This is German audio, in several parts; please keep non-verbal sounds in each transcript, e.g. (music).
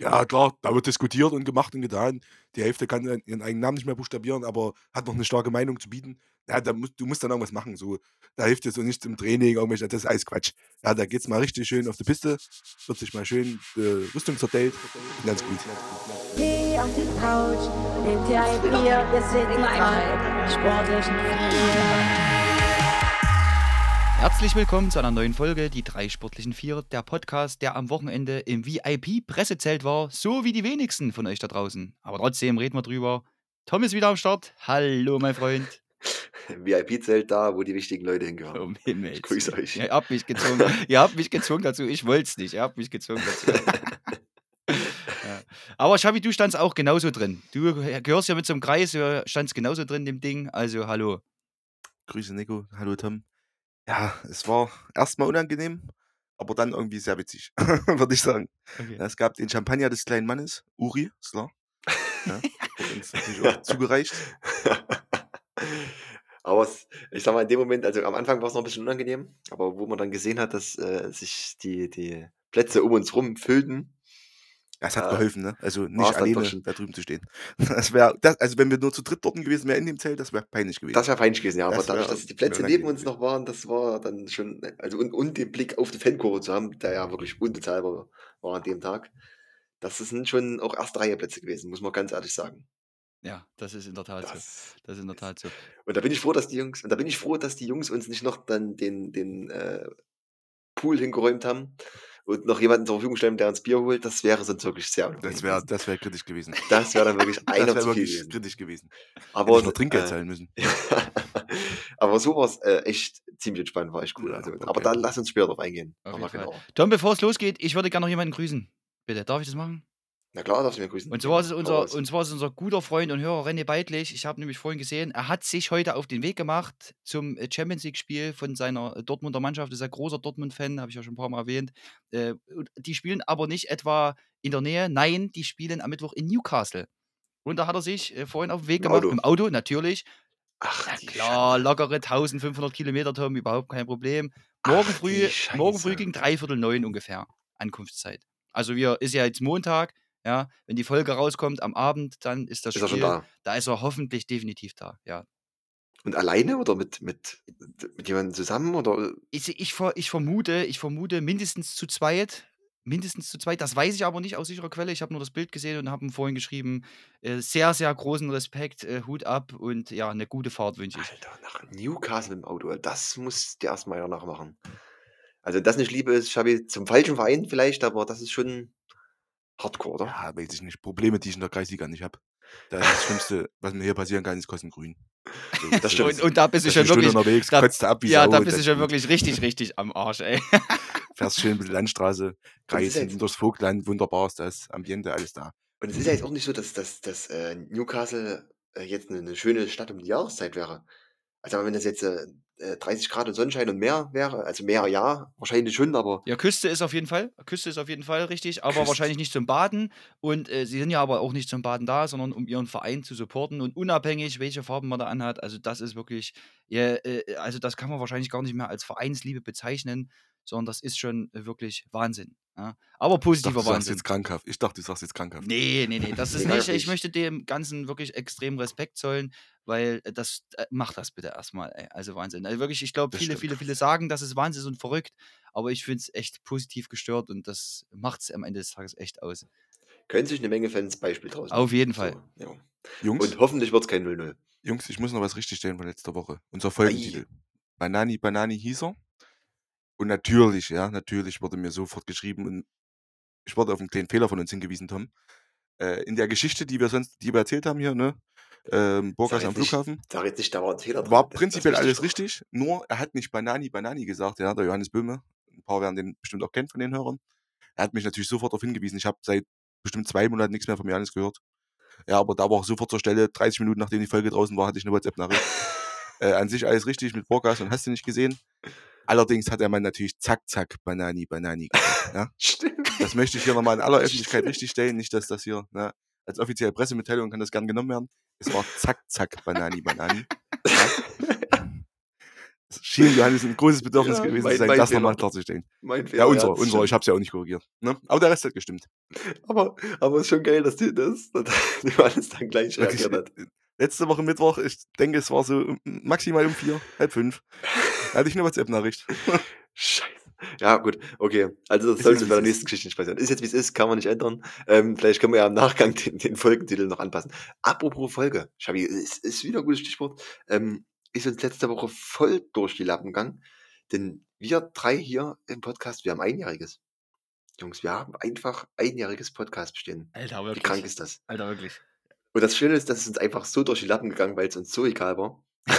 Ja, klar, da wird diskutiert und gemacht und getan. Die Hälfte kann ihren eigenen Namen nicht mehr buchstabieren, aber hat noch 'ne starke Meinung zu bieten. Ja, da musst du musst dann irgendwas machen, so. Da hilft dir so nichts im Training, irgendwelche das ist alles Quatsch. Ja, da geht's mal richtig schön auf die Piste, wird sich mal schön, äh, Rüstung dann ist gut. Geh auf die Couch, nimm dir ein Bier, wir sind drei sportlichen Vier. Herzlich willkommen zu einer neuen Folge, die drei sportlichen Vier, der Podcast, der am Wochenende im VIP-Pressezelt war, so wie die wenigsten von euch da draußen. Aber trotzdem reden wir drüber. Tom ist wieder am Start. Hallo, mein Freund. (laughs) VIP-Zelt da, wo die wichtigen Leute hingehören. Um Himmels Ich grüße euch. Ihr habt mich gezwungen. (laughs) Ihr habt mich gezwungen dazu. Ich wollte es nicht. Ihr habt mich gezwungen dazu. (laughs) ja. Aber Schabi, du standst auch genauso drin. Du gehörst ja mit zum Kreis, du standst genauso drin im Ding. Also hallo. Grüße Nico, hallo Tom. Ja, es war erst mal unangenehm, aber dann irgendwie sehr witzig, (laughs) würde ich sagen. Okay. Es gab den Champagner des kleinen Mannes, Uri, ist klar. (laughs) Ja, wurde uns natürlich auch zugereicht. (laughs) aber es, ich sag mal, in dem Moment, also am Anfang war es noch ein bisschen unangenehm, aber wo man dann gesehen hat, dass äh, sich die, die Plätze um uns rum füllten, Ja, es hat Äh, geholfen, ne? Also nicht war's alleine schon- da drüben zu stehen. (laughs) Das wäre, das, also wenn wir nur zu dritt dort gewesen wären in dem Zelt, das wäre peinlich gewesen. das wäre peinlich gewesen, ja. Aber Das dadurch, wär- dass die Plätze neben uns noch waren, das war dann schon, also und, und den Blick auf die Fankurve zu haben, der ja wirklich unbezahlbar war an dem Tag, das sind schon auch erste Reihe Plätze gewesen, muss man ganz ehrlich sagen. Ja, das ist in der Tat so. Das, Das ist in der Tat so. Und da bin ich froh, dass die Jungs, und da bin ich froh, dass die Jungs uns nicht noch dann den, den äh, Pool hingeräumt haben und noch jemanden zur Verfügung stellen, der uns Bier holt. Das wäre sonst wirklich sehr unangenehm das wäre das wär kritisch gewesen. Das wäre dann wirklich (laughs) Das einer wäre zu viel wirklich gewesen. kritisch gewesen. Hätte Aber, ich noch Trinkgeld äh, zahlen müssen. (laughs) aber so war es äh, echt ziemlich entspannt, war echt cool. Ja, Also, okay. Aber dann lass uns später drauf eingehen. Auf Nochmal jeden Fall. genauer. Tom, bevor es losgeht, ich würde gerne noch jemanden grüßen. Bitte, darf ich das machen? Na klar, darfst du mir grüßen. Und zwar ist unser, und zwar ist unser guter Freund und Hörer René Beidlich. Ich habe nämlich vorhin gesehen, er hat sich heute auf den Weg gemacht zum äh, Champions League-Spiel von seiner äh, Dortmunder Mannschaft. Das ist ein großer Dortmund-Fan, habe ich ja schon ein paar Mal erwähnt. Äh, Die spielen aber nicht etwa in der Nähe, nein, die spielen am Mittwoch in Newcastle. Und da hat er sich vorhin auf den Weg Im gemacht, Auto. im Auto natürlich. Ach, Na klar, lockere 1500 Kilometer, Tom, überhaupt kein Problem. Morgen Ach, früh, morgen früh gegen dreiviertel neun ungefähr, Ankunftszeit. Also wir, ist ja jetzt Montag, ja, wenn die Folge rauskommt am Abend, dann ist das Ist er Spiel, schon da? da ist er hoffentlich definitiv da, ja. Und alleine oder mit, mit, mit jemandem zusammen? Oder? Ich, ich, ich vermute, ich vermute mindestens zu zweit, mindestens zu zweit, das weiß ich aber nicht aus sicherer Quelle, ich habe nur das Bild gesehen und habe ihm vorhin geschrieben, äh, sehr, sehr großen Respekt, äh, Hut ab und ja, eine gute Fahrt wünsche ich. Alter, nach Newcastle dem Auto. Das muss dir erstmal einer nachmachen. Also, das nicht Liebe ist, Schabi, zum falschen Verein vielleicht, aber das ist schon Hardcore, oder? Ja, weiß ich nicht. Probleme, die ich in der Kreisliga nicht habe. Das, das Schlimmste, was mir hier passieren kann, ist Kostengrün. So, (laughs) Das stimmt. Und, und da bist du schon wirklich, unterwegs, da- ab ja, Sau, da bist du schon wirklich richtig, richtig am Arsch, ey. (laughs) Fährst schön ein bisschen Landstraße, Kreis, durchs Vogtland, wunderbar ist das, Ambiente, alles da. Und es ist ja jetzt auch nicht so, dass, dass, dass äh, Newcastle äh, jetzt eine, eine schöne Stadt um die Jahreszeit wäre. Also, aber wenn das jetzt äh, äh, 30 Grad und Sonnenschein und mehr wäre, also mehr ja, wahrscheinlich schon, aber Ja, Küste ist auf jeden Fall. Küste ist auf jeden Fall richtig, aber Küste. wahrscheinlich nicht zum Baden. Und äh, sie sind ja aber auch nicht zum Baden da, sondern um ihren Verein zu supporten. Und unabhängig, welche Farben man da anhat, also das ist wirklich, ja, äh, also das kann man wahrscheinlich gar nicht mehr als Vereinsliebe bezeichnen, sondern das ist schon äh, wirklich Wahnsinn. Ja? Aber Ich dachte, positiver du sagst Wahnsinn. jetzt krankhaft. Ich dachte, du sagst jetzt krankhaft. Nee, nee, nee, das ist (laughs) nicht. Ich möchte dem Ganzen wirklich extrem Respekt zollen, weil äh, das äh, macht das bitte erstmal. Ey. Also Wahnsinn. Also wirklich, ich glaube, viele, viele, viele sagen, das ist Wahnsinn und verrückt, aber ich finde es echt positiv gestört und das macht es am Ende des Tages echt aus. können sich eine Menge Fans Beispiel draus Auf nehmen. jeden Fall. So, ja. Jungs, Und hoffentlich wird es kein 0-0. Jungs, ich muss noch was richtigstellen von letzter Woche. Unser Folgentitel. Banani, Banani hieß er. Und natürlich, ja, natürlich wurde mir sofort geschrieben und ich wurde auf einen kleinen Fehler von uns hingewiesen, Tom. Äh, in der Geschichte, die wir sonst, die wir erzählt haben hier, ne? Ähm, Burgas am nicht- Flughafen. Sag jetzt nicht, da war ein Fehler drin. War prinzipiell alles doch. richtig, nur er hat nicht Banani, Banani gesagt, ja, der Johannes Böhme. Ein paar werden den bestimmt auch kennen von den Hörern. Er hat mich natürlich sofort darauf hingewiesen. Ich habe seit bestimmt zwei Monaten nichts mehr von Johannes gehört. Ja, aber da war auch sofort zur Stelle, 30 Minuten nachdem die Folge draußen war, hatte ich eine WhatsApp-Nachricht. (laughs) äh, an sich alles richtig mit Burgas und hast du nicht gesehen. Allerdings hat der Mann natürlich zack, zack, Banani, Banani gesagt. Ja? (laughs) Stimmt. Das möchte ich hier nochmal in aller Öffentlichkeit richtig stellen. Nicht, dass das hier ne, als offizielle Pressemitteilung kann das gern genommen werden. Es war zack, zack, Banani, Banani. Ja? Es schien Johannes ein großes Bedürfnis Ja, gewesen mein- zu sein, das nochmal klarzustellen. Mein Fehler. Ja, unser, das unser, ich hab's ja auch nicht korrigiert. Ne? Aber der Rest hat gestimmt. Aber, aber es ist schon geil, dass du das, dass (laughs) Johannes dann gleich reagiert hat. Letzte Woche Mittwoch, ich denke, es war so maximal um vier, halb fünf. Da hatte ich eine WhatsApp-Nachricht. (laughs) Scheiße. Ja, gut, okay. Also, das sollte bei der wie nächsten Geschichte nicht passieren. Ist jetzt, wie es ist, kann man nicht ändern. Ähm, vielleicht können wir ja im Nachgang den, den Folgentitel noch anpassen. Apropos Folge, Schabi, ist, ist wieder ein gutes Stichwort. Ähm, ist uns letzte Woche voll durch die Lappen gegangen. Denn wir drei hier im Podcast, wir haben einjähriges. Jungs, wir haben einfach einjähriges Podcast bestehen. Alter, Wie wirklich. krank ist das? Alter, wirklich. Und das Schöne ist, dass es uns einfach so durch die Lappen gegangen, weil es uns so egal war. (laughs)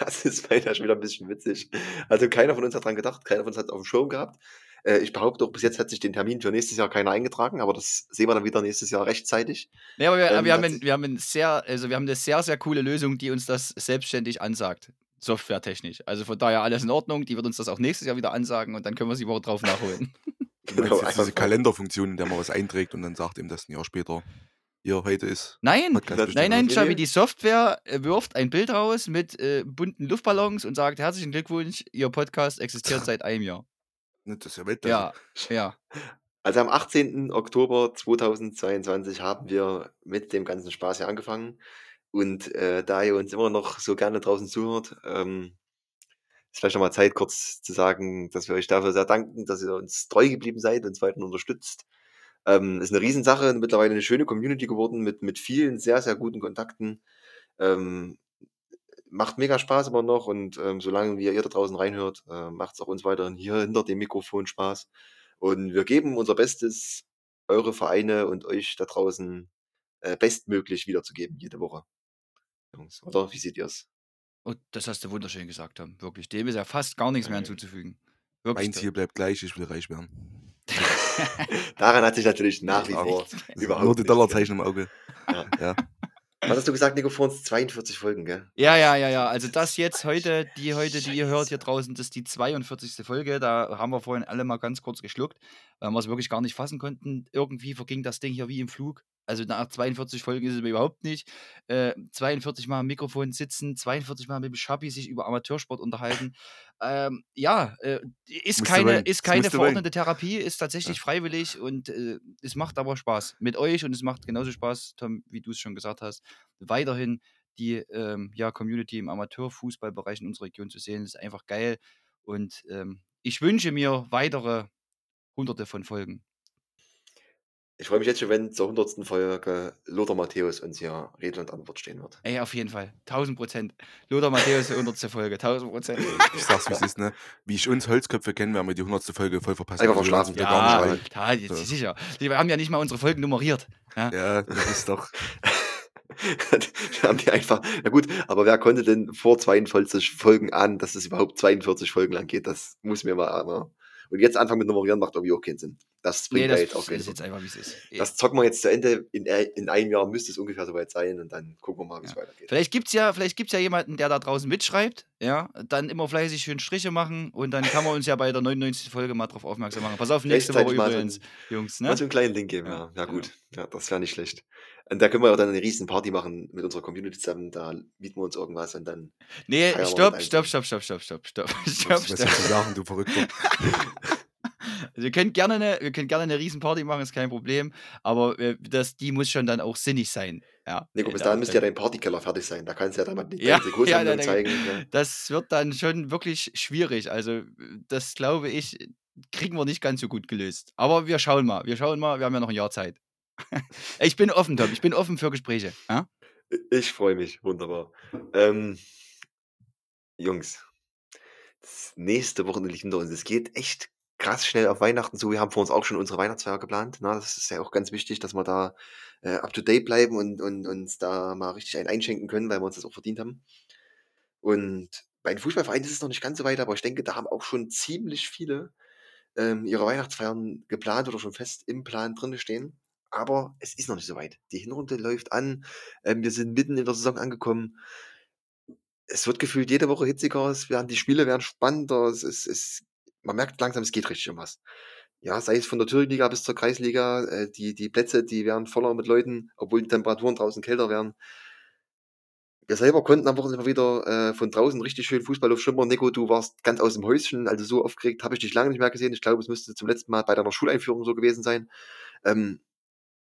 Das ist meiner schon wieder ein bisschen witzig. Also keiner von uns hat dran gedacht, keiner von uns hat es auf dem Schirm gehabt. Äh, ich behaupte auch, bis jetzt hat sich den Termin für nächstes Jahr keiner eingetragen, aber das sehen wir dann wieder nächstes Jahr rechtzeitig. Nee, aber wir, Ähm, wir, haben ein, wir haben ein sehr, also wir haben eine sehr, sehr coole Lösung, die uns das selbstständig ansagt. Softwaretechnisch. Also von daher alles in Ordnung. Die wird uns das auch nächstes Jahr wieder ansagen und dann können wir sie Woche drauf nachholen. (laughs) Du meinst jetzt einfach diese Kalenderfunktion, in der man was einträgt und dann sagt ihm das ein Jahr später, hier, heute ist Nein, Podcast nein, nein, nee. die Software äh, wirft ein Bild raus mit äh, bunten Luftballons und sagt: Herzlichen Glückwunsch, Ihr Podcast existiert (laughs) seit einem Jahr. Das ist ja Weltklasse. Ja, ja. Also am 18. Oktober 2022 haben wir mit dem ganzen Spaß hier angefangen. Und äh, da ihr uns immer noch so gerne draußen zuhört, ähm, ist vielleicht nochmal Zeit, kurz zu sagen, dass wir euch dafür sehr danken, dass ihr uns treu geblieben seid und uns weiter unterstützt. Ähm, ist eine Riesensache, mittlerweile eine schöne Community geworden mit, mit vielen sehr, sehr guten Kontakten. Ähm, macht mega Spaß immer noch und ähm, solange wie ihr da draußen reinhört, äh, macht es auch uns weiterhin hier hinter dem Mikrofon Spaß. Und wir geben unser Bestes, eure Vereine und euch da draußen äh, bestmöglich wiederzugeben jede Woche. Jungs, oder? Wie seht ihr es? Und das hast du wunderschön gesagt, Tom. Wirklich. Dem ist ja fast gar nichts mehr hinzuzufügen. Wirklich. Mein Ziel bleibt gleich, ich will reich werden. (laughs) Daran hat sich natürlich nach wie vor überhaupt Nur die nichts Dollarzeichen im Auge. Ja. Ja. Was hast du gesagt, Nico, vor uns 42 Folgen, gell? Ja, ja, ja, ja. Also das jetzt heute, die heute, die ihr hört hier draußen, das ist die 42. Folge. Da haben wir vorhin alle mal ganz kurz geschluckt, weil wir es wirklich gar nicht fassen konnten. Irgendwie verging das Ding hier wie im Flug. Also nach 42 Folgen ist es mir überhaupt nicht. Äh, 42 Mal am Mikrofon sitzen, 42 Mal mit dem Schabi sich über Amateursport unterhalten. Ähm, ja, äh, ist keine, ist keine verordnete Therapie, ist tatsächlich freiwillig und äh, es macht aber Spaß mit euch und es macht genauso Spaß, Tom, wie du es schon gesagt hast, weiterhin die ähm, ja, Community im Amateurfußballbereich in unserer Region zu sehen. Das ist einfach geil. Und ähm, ich wünsche mir weitere hunderte von Folgen. Ich freue mich jetzt schon, wenn zur 100. Folge Lothar Matthäus uns hier Rede und Antwort stehen wird. Ey, auf jeden Fall. 1000 Prozent. Lothar Matthäus, 100. Folge. 1000 Prozent. Ich sag's, wie es ist, ne? Wie ich uns Holzköpfe kenne, werden wir die 100. Folge voll verpassen. Einfach verschlafen. wir gar Ja, nicht ja, jetzt So. sicher. Wir haben ja nicht mal unsere Folgen nummeriert. Ja. rein. Ja, das ist doch. (laughs) Wir haben die einfach, na gut, aber wer konnte denn vor 42 Folgen an, dass es überhaupt 42 Folgen lang geht? Das muss mir mal, aber. Und jetzt anfangen mit Nummerieren macht irgendwie auch keinen Sinn. Das Nee, bringt das da jetzt auch keinen Sinn. jetzt einfach. Das zocken wir jetzt zu Ende. In, äh, in einem Jahr müsste es ungefähr soweit sein und dann gucken wir mal, wie es Ja. weitergeht. Vielleicht gibt es ja, vielleicht gibt's ja jemanden, der da draußen mitschreibt, ja, dann immer fleißig schön Striche machen und dann kann man uns ja bei der 99. Folge mal drauf aufmerksam machen. Pass auf, nächste Woche mal so übrigens, einen- Jungs, Mal ne? so einen kleinen Link geben, Ja, ja. Ja, genau. gut. Ja, das wäre nicht schlecht. Und da können wir auch dann eine riesen Party machen mit unserer Community zusammen. Da mieten wir uns irgendwas und dann. Nee, stopp, stopp, stopp, stopp, stopp, stopp, stopp, stopp, was stopp. willst du sagen, du Verrückter? Also (laughs) wir können gerne eine, wir können gerne eine Riesenparty machen, ist kein Problem, aber äh, das, die muss schon dann auch sinnig sein. Ja, Nico, äh, bis dahin müsste ja dein Partykeller fertig sein. Da kannst du ja dann mal die (laughs) Ja, deine ja, dann- zeigen. Das wird dann schon wirklich schwierig. Also, das glaube ich, kriegen wir nicht ganz so gut gelöst. Aber wir schauen mal. Wir schauen mal. Wir haben ja noch ein Jahr Zeit. Ich bin offen, Tom. Ich bin offen für Gespräche. Ja? Ich freue mich. Wunderbar. Ähm, Jungs, das nächste Wochenende liegt hinter uns. Es geht echt krass schnell auf Weihnachten zu. Wir haben vor uns auch schon unsere Weihnachtsfeier geplant. Na, das ist ja auch ganz wichtig, dass wir da äh, up to date bleiben und, und uns da mal richtig einen einschenken können, weil wir uns das auch verdient haben. Und bei den Fußballvereinen ist es noch nicht ganz so weit, aber ich denke, da haben auch schon ziemlich viele ähm, ihre Weihnachtsfeiern geplant oder schon fest im Plan drin stehen. Aber es ist noch nicht so weit. Die Hinrunde läuft an. Ähm, wir sind mitten in der Saison angekommen. Es wird gefühlt jede Woche hitziger. Es werden, die Spiele werden spannender. Es ist, es, man merkt langsam, es geht richtig um was. Ja, sei es von der Thüringliga bis zur Kreisliga, äh, die, die Plätze, die werden voller mit Leuten, obwohl die Temperaturen draußen kälter werden. wir selber konnten am Wochenende wieder äh, von draußen richtig schön Fußball aufschimmern. Nico, du warst ganz aus dem Häuschen, also so aufgeregt habe ich dich lange nicht mehr gesehen. Ich glaube, es müsste zum letzten Mal bei deiner Schuleinführung so gewesen sein. Ähm,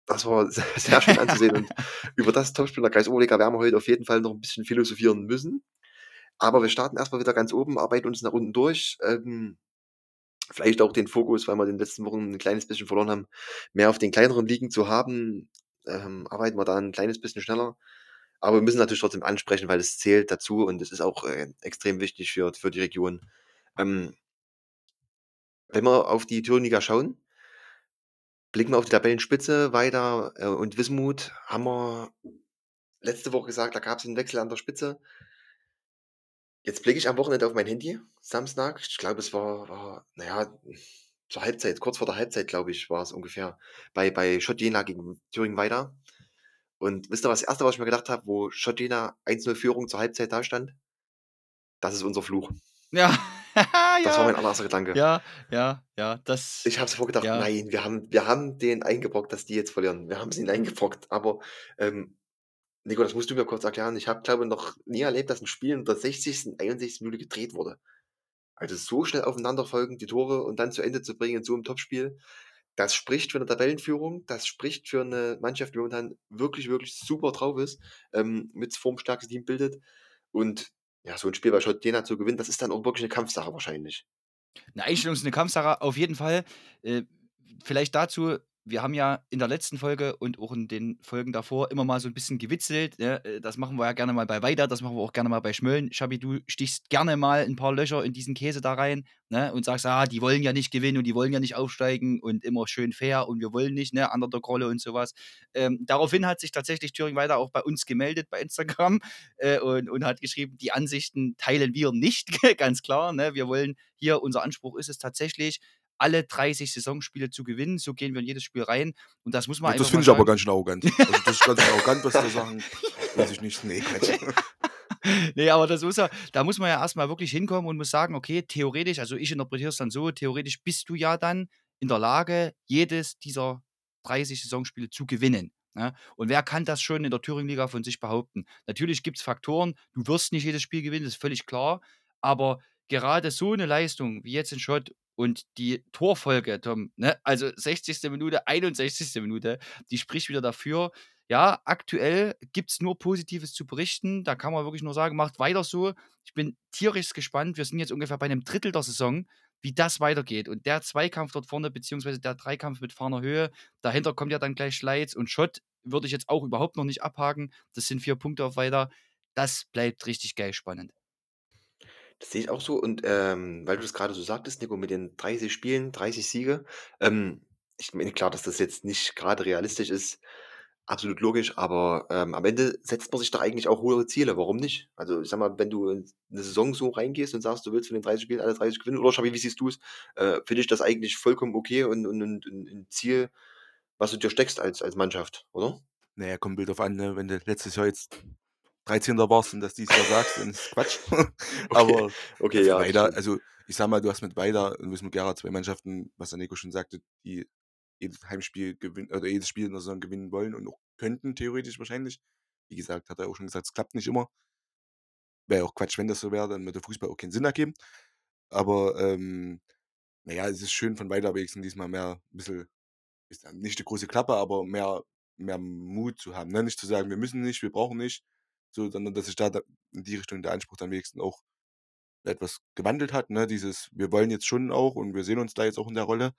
das war (laughs) sehr, schön anzusehen und (laughs) über das Topspiel der Kreis Oberliga werden wir heute auf jeden Fall noch ein bisschen philosophieren müssen. Aber wir starten erstmal wieder ganz oben, arbeiten uns nach unten durch. Ähm, vielleicht auch den Fokus, weil wir in den letzten Wochen ein kleines bisschen verloren haben, mehr auf den kleineren Ligen zu haben. Ähm, arbeiten wir da ein kleines bisschen schneller. Aber wir müssen natürlich trotzdem ansprechen, weil es zählt dazu und es ist auch äh, extrem wichtig für, für die Region. Ähm, wenn wir auf die Thüringer schauen, blicken wir auf die Tabellenspitze weiter äh, und Wismut haben wir letzte Woche gesagt, da gab es einen Wechsel an der Spitze. Jetzt blicke ich am Wochenende auf mein Handy, Samstag. Ich glaube, es war, war naja, zur Halbzeit, kurz vor der Halbzeit, glaube ich, war es ungefähr, bei, bei Schott Jena gegen Thüringen weiter. Und wisst ihr, was das Erste, was ich mir gedacht habe, wo Schott Jena 1-0 Führung zur Halbzeit da stand? Das ist unser Fluch. Ja. (laughs) Das war ja. mein allererster Gedanke. Ja, ja, ja, das. Ich habe sofort gedacht, Ja. nein, wir haben, wir haben den eingebrockt, dass die jetzt verlieren. Wir haben es ihnen eingebrockt. Aber, ähm, Nico, das musst du mir kurz erklären. Ich habe, glaube ich, noch nie erlebt, dass ein Spiel in der 60., 61. Minute gedreht wurde. Also so schnell aufeinander folgen, die Tore und dann zu Ende zu bringen in so einem Topspiel, das spricht für eine Tabellenführung, das spricht für eine Mannschaft, die momentan wirklich, wirklich super drauf ist, ähm, mit das formstärkstes Team bildet. Und ja, so ein Spiel bei Schott Jena zu gewinnen, das ist dann auch wirklich eine Kampfsache wahrscheinlich. Eine Einstellung ist eine Kampfsache, auf jeden Fall. Äh, vielleicht dazu, wir haben ja in der letzten Folge und auch in den Folgen davor immer mal so ein bisschen gewitzelt. Ne? Äh, Das machen wir ja gerne mal bei Weiter, das machen wir auch gerne mal bei Schmölln. Schabi, du stichst gerne mal ein paar Löcher in diesen Käse da rein ne? und sagst, ah, die wollen ja nicht gewinnen und die wollen ja nicht aufsteigen und immer schön fair und wir wollen nicht, ne, under der Grolle und sowas. Ähm, daraufhin hat sich tatsächlich Thüringen weiter auch bei uns gemeldet bei Instagram (laughs) äh, und, und hat geschrieben, die Ansichten teilen wir nicht, (laughs) ganz klar. Ne? Wir wollen hier, unser Anspruch ist es tatsächlich, alle 30 Saisonspiele zu gewinnen. So gehen wir in jedes Spiel rein. Und das muss man das einfach finde mal ich aber ganz schön arrogant. Also das ist ganz arrogant, was da sagen. Weiß ich nicht. Nee, (laughs) nee, aber das muss ja, da muss man ja erstmal wirklich hinkommen und muss sagen, okay, theoretisch, also ich interpretiere es dann so, theoretisch bist du ja dann in der Lage, jedes dieser 30 Saisonspiele zu gewinnen. Ne? Und wer kann das schon in der Thüringen-Liga von sich behaupten? Natürlich gibt es Faktoren, du wirst nicht jedes Spiel gewinnen, das ist völlig klar, aber gerade so eine Leistung wie jetzt in Schott und die Torfolge, Tom, ne? also 60. Minute, 61. Minute, die spricht wieder dafür, ja, aktuell gibt es nur Positives zu berichten. Da kann man wirklich nur sagen, macht weiter so. Ich bin tierisch gespannt. Wir sind jetzt ungefähr bei einem Drittel der Saison, wie das weitergeht. Und der Zweikampf dort vorne, beziehungsweise der Dreikampf mit Farner Höhe, dahinter kommt ja dann gleich Schleiz und Schott, würde ich jetzt auch überhaupt noch nicht abhaken. Das sind vier Punkte auf weiter. Das bleibt richtig geil spannend. Das sehe ich auch so. Und ähm, weil du das gerade so sagtest, Nico, mit den 30 Spielen, 30 Siege, ähm, ich meine, klar, dass das jetzt nicht gerade realistisch ist, absolut logisch, aber ähm, am Ende setzt man sich doch eigentlich auch hohe Ziele. Warum nicht? Also, ich sag mal, wenn du in eine Saison so reingehst und sagst, du willst von den 30 Spielen alle 30 gewinnen, oder Schabi, wie siehst du es? Äh, Finde ich das eigentlich vollkommen okay und, und, und, und ein Ziel, was du dir steckst als, als Mannschaft, oder? Naja, kommt Bild auf an, ne? wenn du letztes Jahr jetzt 13. warst und das dieses Jahr sagst, dann ist Quatsch. (laughs) Aber okay, für ja. stimmt. also ich sag mal, du hast mit Weiter und Wismut Gera zwei Mannschaften, was der Nico schon sagte, die jedes Heimspiel gewinnen oder jedes Spiel in der Saison gewinnen wollen und auch könnten, theoretisch wahrscheinlich. Wie gesagt, hat er auch schon gesagt, es klappt nicht immer. Wäre auch Quatsch, wenn das so wäre, dann würde Fußball auch keinen Sinn ergeben. Aber ähm, naja, es ist schön von Weiter wenigstens diesmal mehr ein bisschen, ist ja nicht die große Klappe, aber mehr, mehr Mut zu haben. Ne? Nicht zu sagen, wir müssen nicht, wir brauchen nicht, so, sondern dass sich da in die Richtung der Anspruch dann wenigstens auch etwas gewandelt hat. Ne? Dieses, wir wollen jetzt schon auch und wir sehen uns da jetzt auch in der Rolle.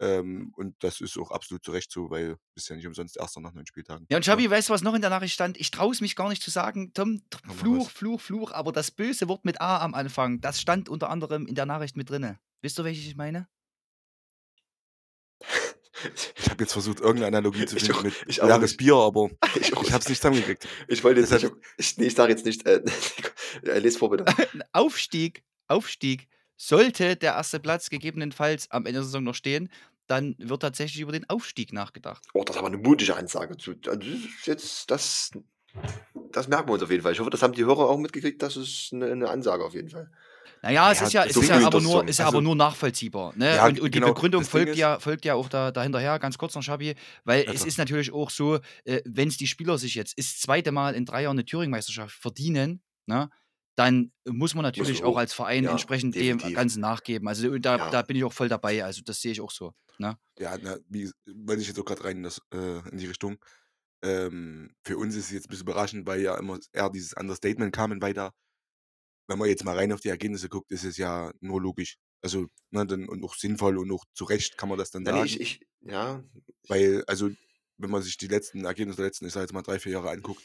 Ähm, und das ist auch absolut zu Recht so, weil bist ja nicht umsonst Erster nach neun Spieltagen. Ja, und Schabi, weißt du, was noch in der Nachricht stand? Ich traue es mich gar nicht zu sagen, Tom, Fluch. Fluch, Fluch, aber das böse Wort mit A am Anfang, das stand unter anderem in der Nachricht mit drinne. Wisst ihr, welches ich meine? Ich habe jetzt versucht, irgendeine Analogie zu Ich finden auch- mit ich nicht. Bier, aber (laughs) Ich, ich habe es nicht zusammengekriegt. Ich wollte jetzt Deshalb- nicht, ich, nee, ich sage jetzt nicht, äh, (laughs) äh, les vor bitte. Ein (laughs) Aufstieg, Aufstieg, sollte der erste Platz gegebenenfalls am Ende der Saison noch stehen, dann wird tatsächlich über den Aufstieg nachgedacht. Oh, das ist aber eine mutige Ansage. Zu, also jetzt, das, das merken wir uns auf jeden Fall. Ich hoffe, das haben die Hörer auch mitgekriegt. Das ist eine, eine Ansage auf jeden Fall. Naja, es Ja, ist ja, so ist ja in aber nur, ist ja Also- aber nur nachvollziehbar. Ne? Ja, und, und die genau, Begründung das Ding folgt ist- ja, folgt ja auch da, dahinterher, ganz kurz noch, Schabi, weil Ja, es ist natürlich auch so, äh, wenn es die Spieler sich jetzt das zweite Mal in drei Jahren eine Thüringen-Meisterschaft verdienen, ne, dann muss man natürlich man auch auch. als Verein Ja, entsprechend dem definitiv. Ganzen nachgeben. Also da, Ja. da bin ich auch voll dabei. Also das sehe ich auch so. Ne? Ja, na, wie, wollte ich jetzt auch gerade rein in, das, äh, in die Richtung. Ähm, für uns ist es jetzt ein bisschen überraschend, weil ja immer eher dieses Understatement kam und weiter. Wenn man jetzt mal rein auf die Ergebnisse guckt, ist es ja nur logisch. Also, ne, dann, und auch sinnvoll und auch zu Recht kann man das dann Nein, sagen. nee, ich, ich, ja, Weil, also, wenn man sich die letzten Ergebnisse der letzten, ich sag jetzt mal drei, vier Jahre anguckt,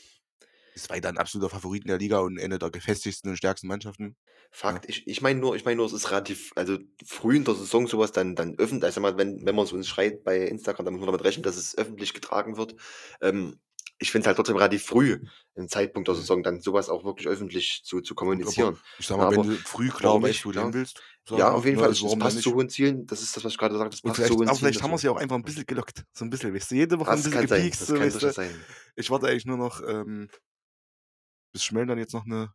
ist weiter ein absoluter Favorit in der Liga und eine der gefestigsten und stärksten Mannschaften. Fakt, ich, ich meine nur, ich meine nur, es ist relativ, also früh in der Saison sowas dann, dann öffentlich, also wenn, wenn man es uns schreibt bei Instagram, dann muss man damit rechnen, dass es öffentlich getragen wird. Ähm, ich finde es halt trotzdem relativ früh, im Zeitpunkt der Mhm. Saison, dann sowas auch wirklich öffentlich zu, zu kommunizieren. Ich sag mal, Ja, wenn aber du früh klar weißt, wo du ja. hin willst. Ja, auf jeden ne, Fall, also es, es warum dann passt zu hohen Zielen, das ist das, was ich gerade sagte, das passt zu hohen aber Zielen. vielleicht haben wir dazu. sie auch einfach ein bisschen gelockt. So ein bisschen, weißt du, jede Woche ein Das bisschen kann sein, gepiekst, das so, kann sein. Ich warte eigentlich nur noch, ähm, bis Schmell dann jetzt noch eine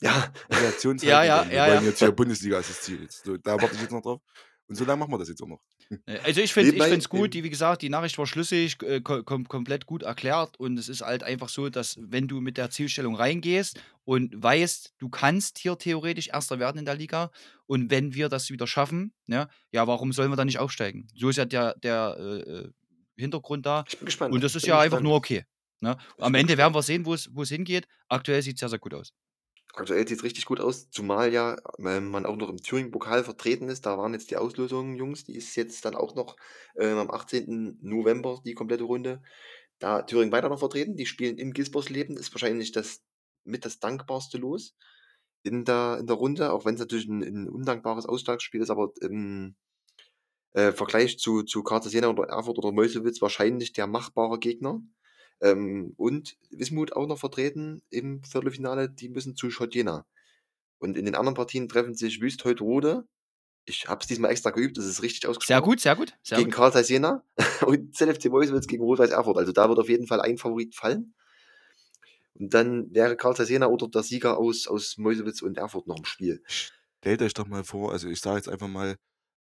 Ja, Reaktion (laughs) Ja, ja, kann. Wir ja, wollen ja. jetzt hier Bundesliga ist das Ziel. Jetzt. So, da warte ich jetzt noch drauf. Und so lange machen wir das jetzt auch noch. Äh, Also ich finde es gut, die, wie gesagt, die Nachricht war schlüssig, äh, kom kom komplett gut erklärt und es ist halt einfach so, dass wenn du mit der Zielstellung reingehst und weißt, du kannst hier theoretisch Erster werden in der Liga und wenn wir das wieder schaffen, ne, ja, warum sollen wir dann nicht aufsteigen? So ist ja der, der äh, äh, Hintergrund da ich bin gespannt. und das ist bin ja einfach gespannt. nur okay. Ne? Am Ende werden wir sehen, wo es wo es hingeht. Aktuell sieht es sehr, sehr gut aus. Aktuell sieht es richtig gut aus, zumal ja ähm, man auch noch im Thüringen-Pokal vertreten ist. Da waren jetzt die Auslösungen, Jungs. Die ist jetzt dann auch noch ähm, am 18. November die komplette Runde. Da Thüringen weiter noch vertreten. Die spielen in Gisborsleben. Ist wahrscheinlich das mit das dankbarste Los in der, in der Runde, auch wenn es natürlich ein, ein undankbares Ausschlagsspiel ist, aber im äh, Vergleich zu, zu Kartesiena oder Erfurt oder Meuselwitz wahrscheinlich der machbare Gegner. Ähm, und Wismut auch noch vertreten im Viertelfinale, die müssen zu Schotjena. Und in den anderen Partien treffen sich Wüst-Heut-Rode. Ich habe es diesmal extra geübt, das ist richtig ausgesprochen. Sehr gut, sehr gut, sehr Gegen gut. Karl Zeiss Jena (laughs) und ZFC Meuselwitz gegen Rot-Weiß Erfurt. Also da wird auf jeden Fall ein Favorit fallen. Und dann wäre Karl Zeiss Jena oder der Sieger aus, aus Meuselwitz und Erfurt noch im Spiel. Stellt euch doch mal vor, also ich sage jetzt einfach mal,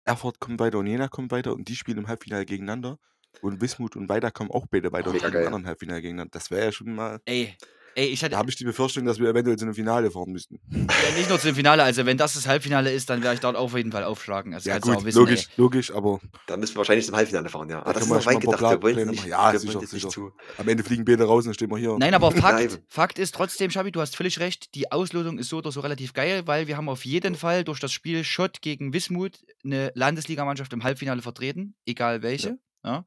Erfurt kommt weiter und Jena kommt weiter und die spielen im Halbfinale gegeneinander. Und Wismut und Weiter kommen auch beide weiter Oh, und im anderen Halbfinale gegeneinander. Das wäre ja schon mal. Ey, ey, ich hatte Da habe ich die Befürchtung, dass wir eventuell zu einem Finale fahren müssten. (laughs) ja, nicht nur zum Finale, also wenn das das Halbfinale ist, dann werde ich dort auf jeden Fall aufschlagen. Also Ja, kannst du gut, auch wissen, logisch, ey. logisch, aber Da müssen wir wahrscheinlich zum Halbfinale fahren, ja. Da Aber das ist noch weit gedacht. Wir wollen nicht, machen. Ja, wir sicher, sicher. zu. am Ende fliegen beide raus und dann stehen wir hier. Nein, aber (laughs) Fakt. Fakt ist trotzdem, Schabi, du hast völlig recht, die Auslosung ist so oder so relativ geil, weil wir haben auf jeden Fall durch das Spiel Schott gegen Wismut eine Landesligamannschaft im Halbfinale vertreten, egal welche. Ja.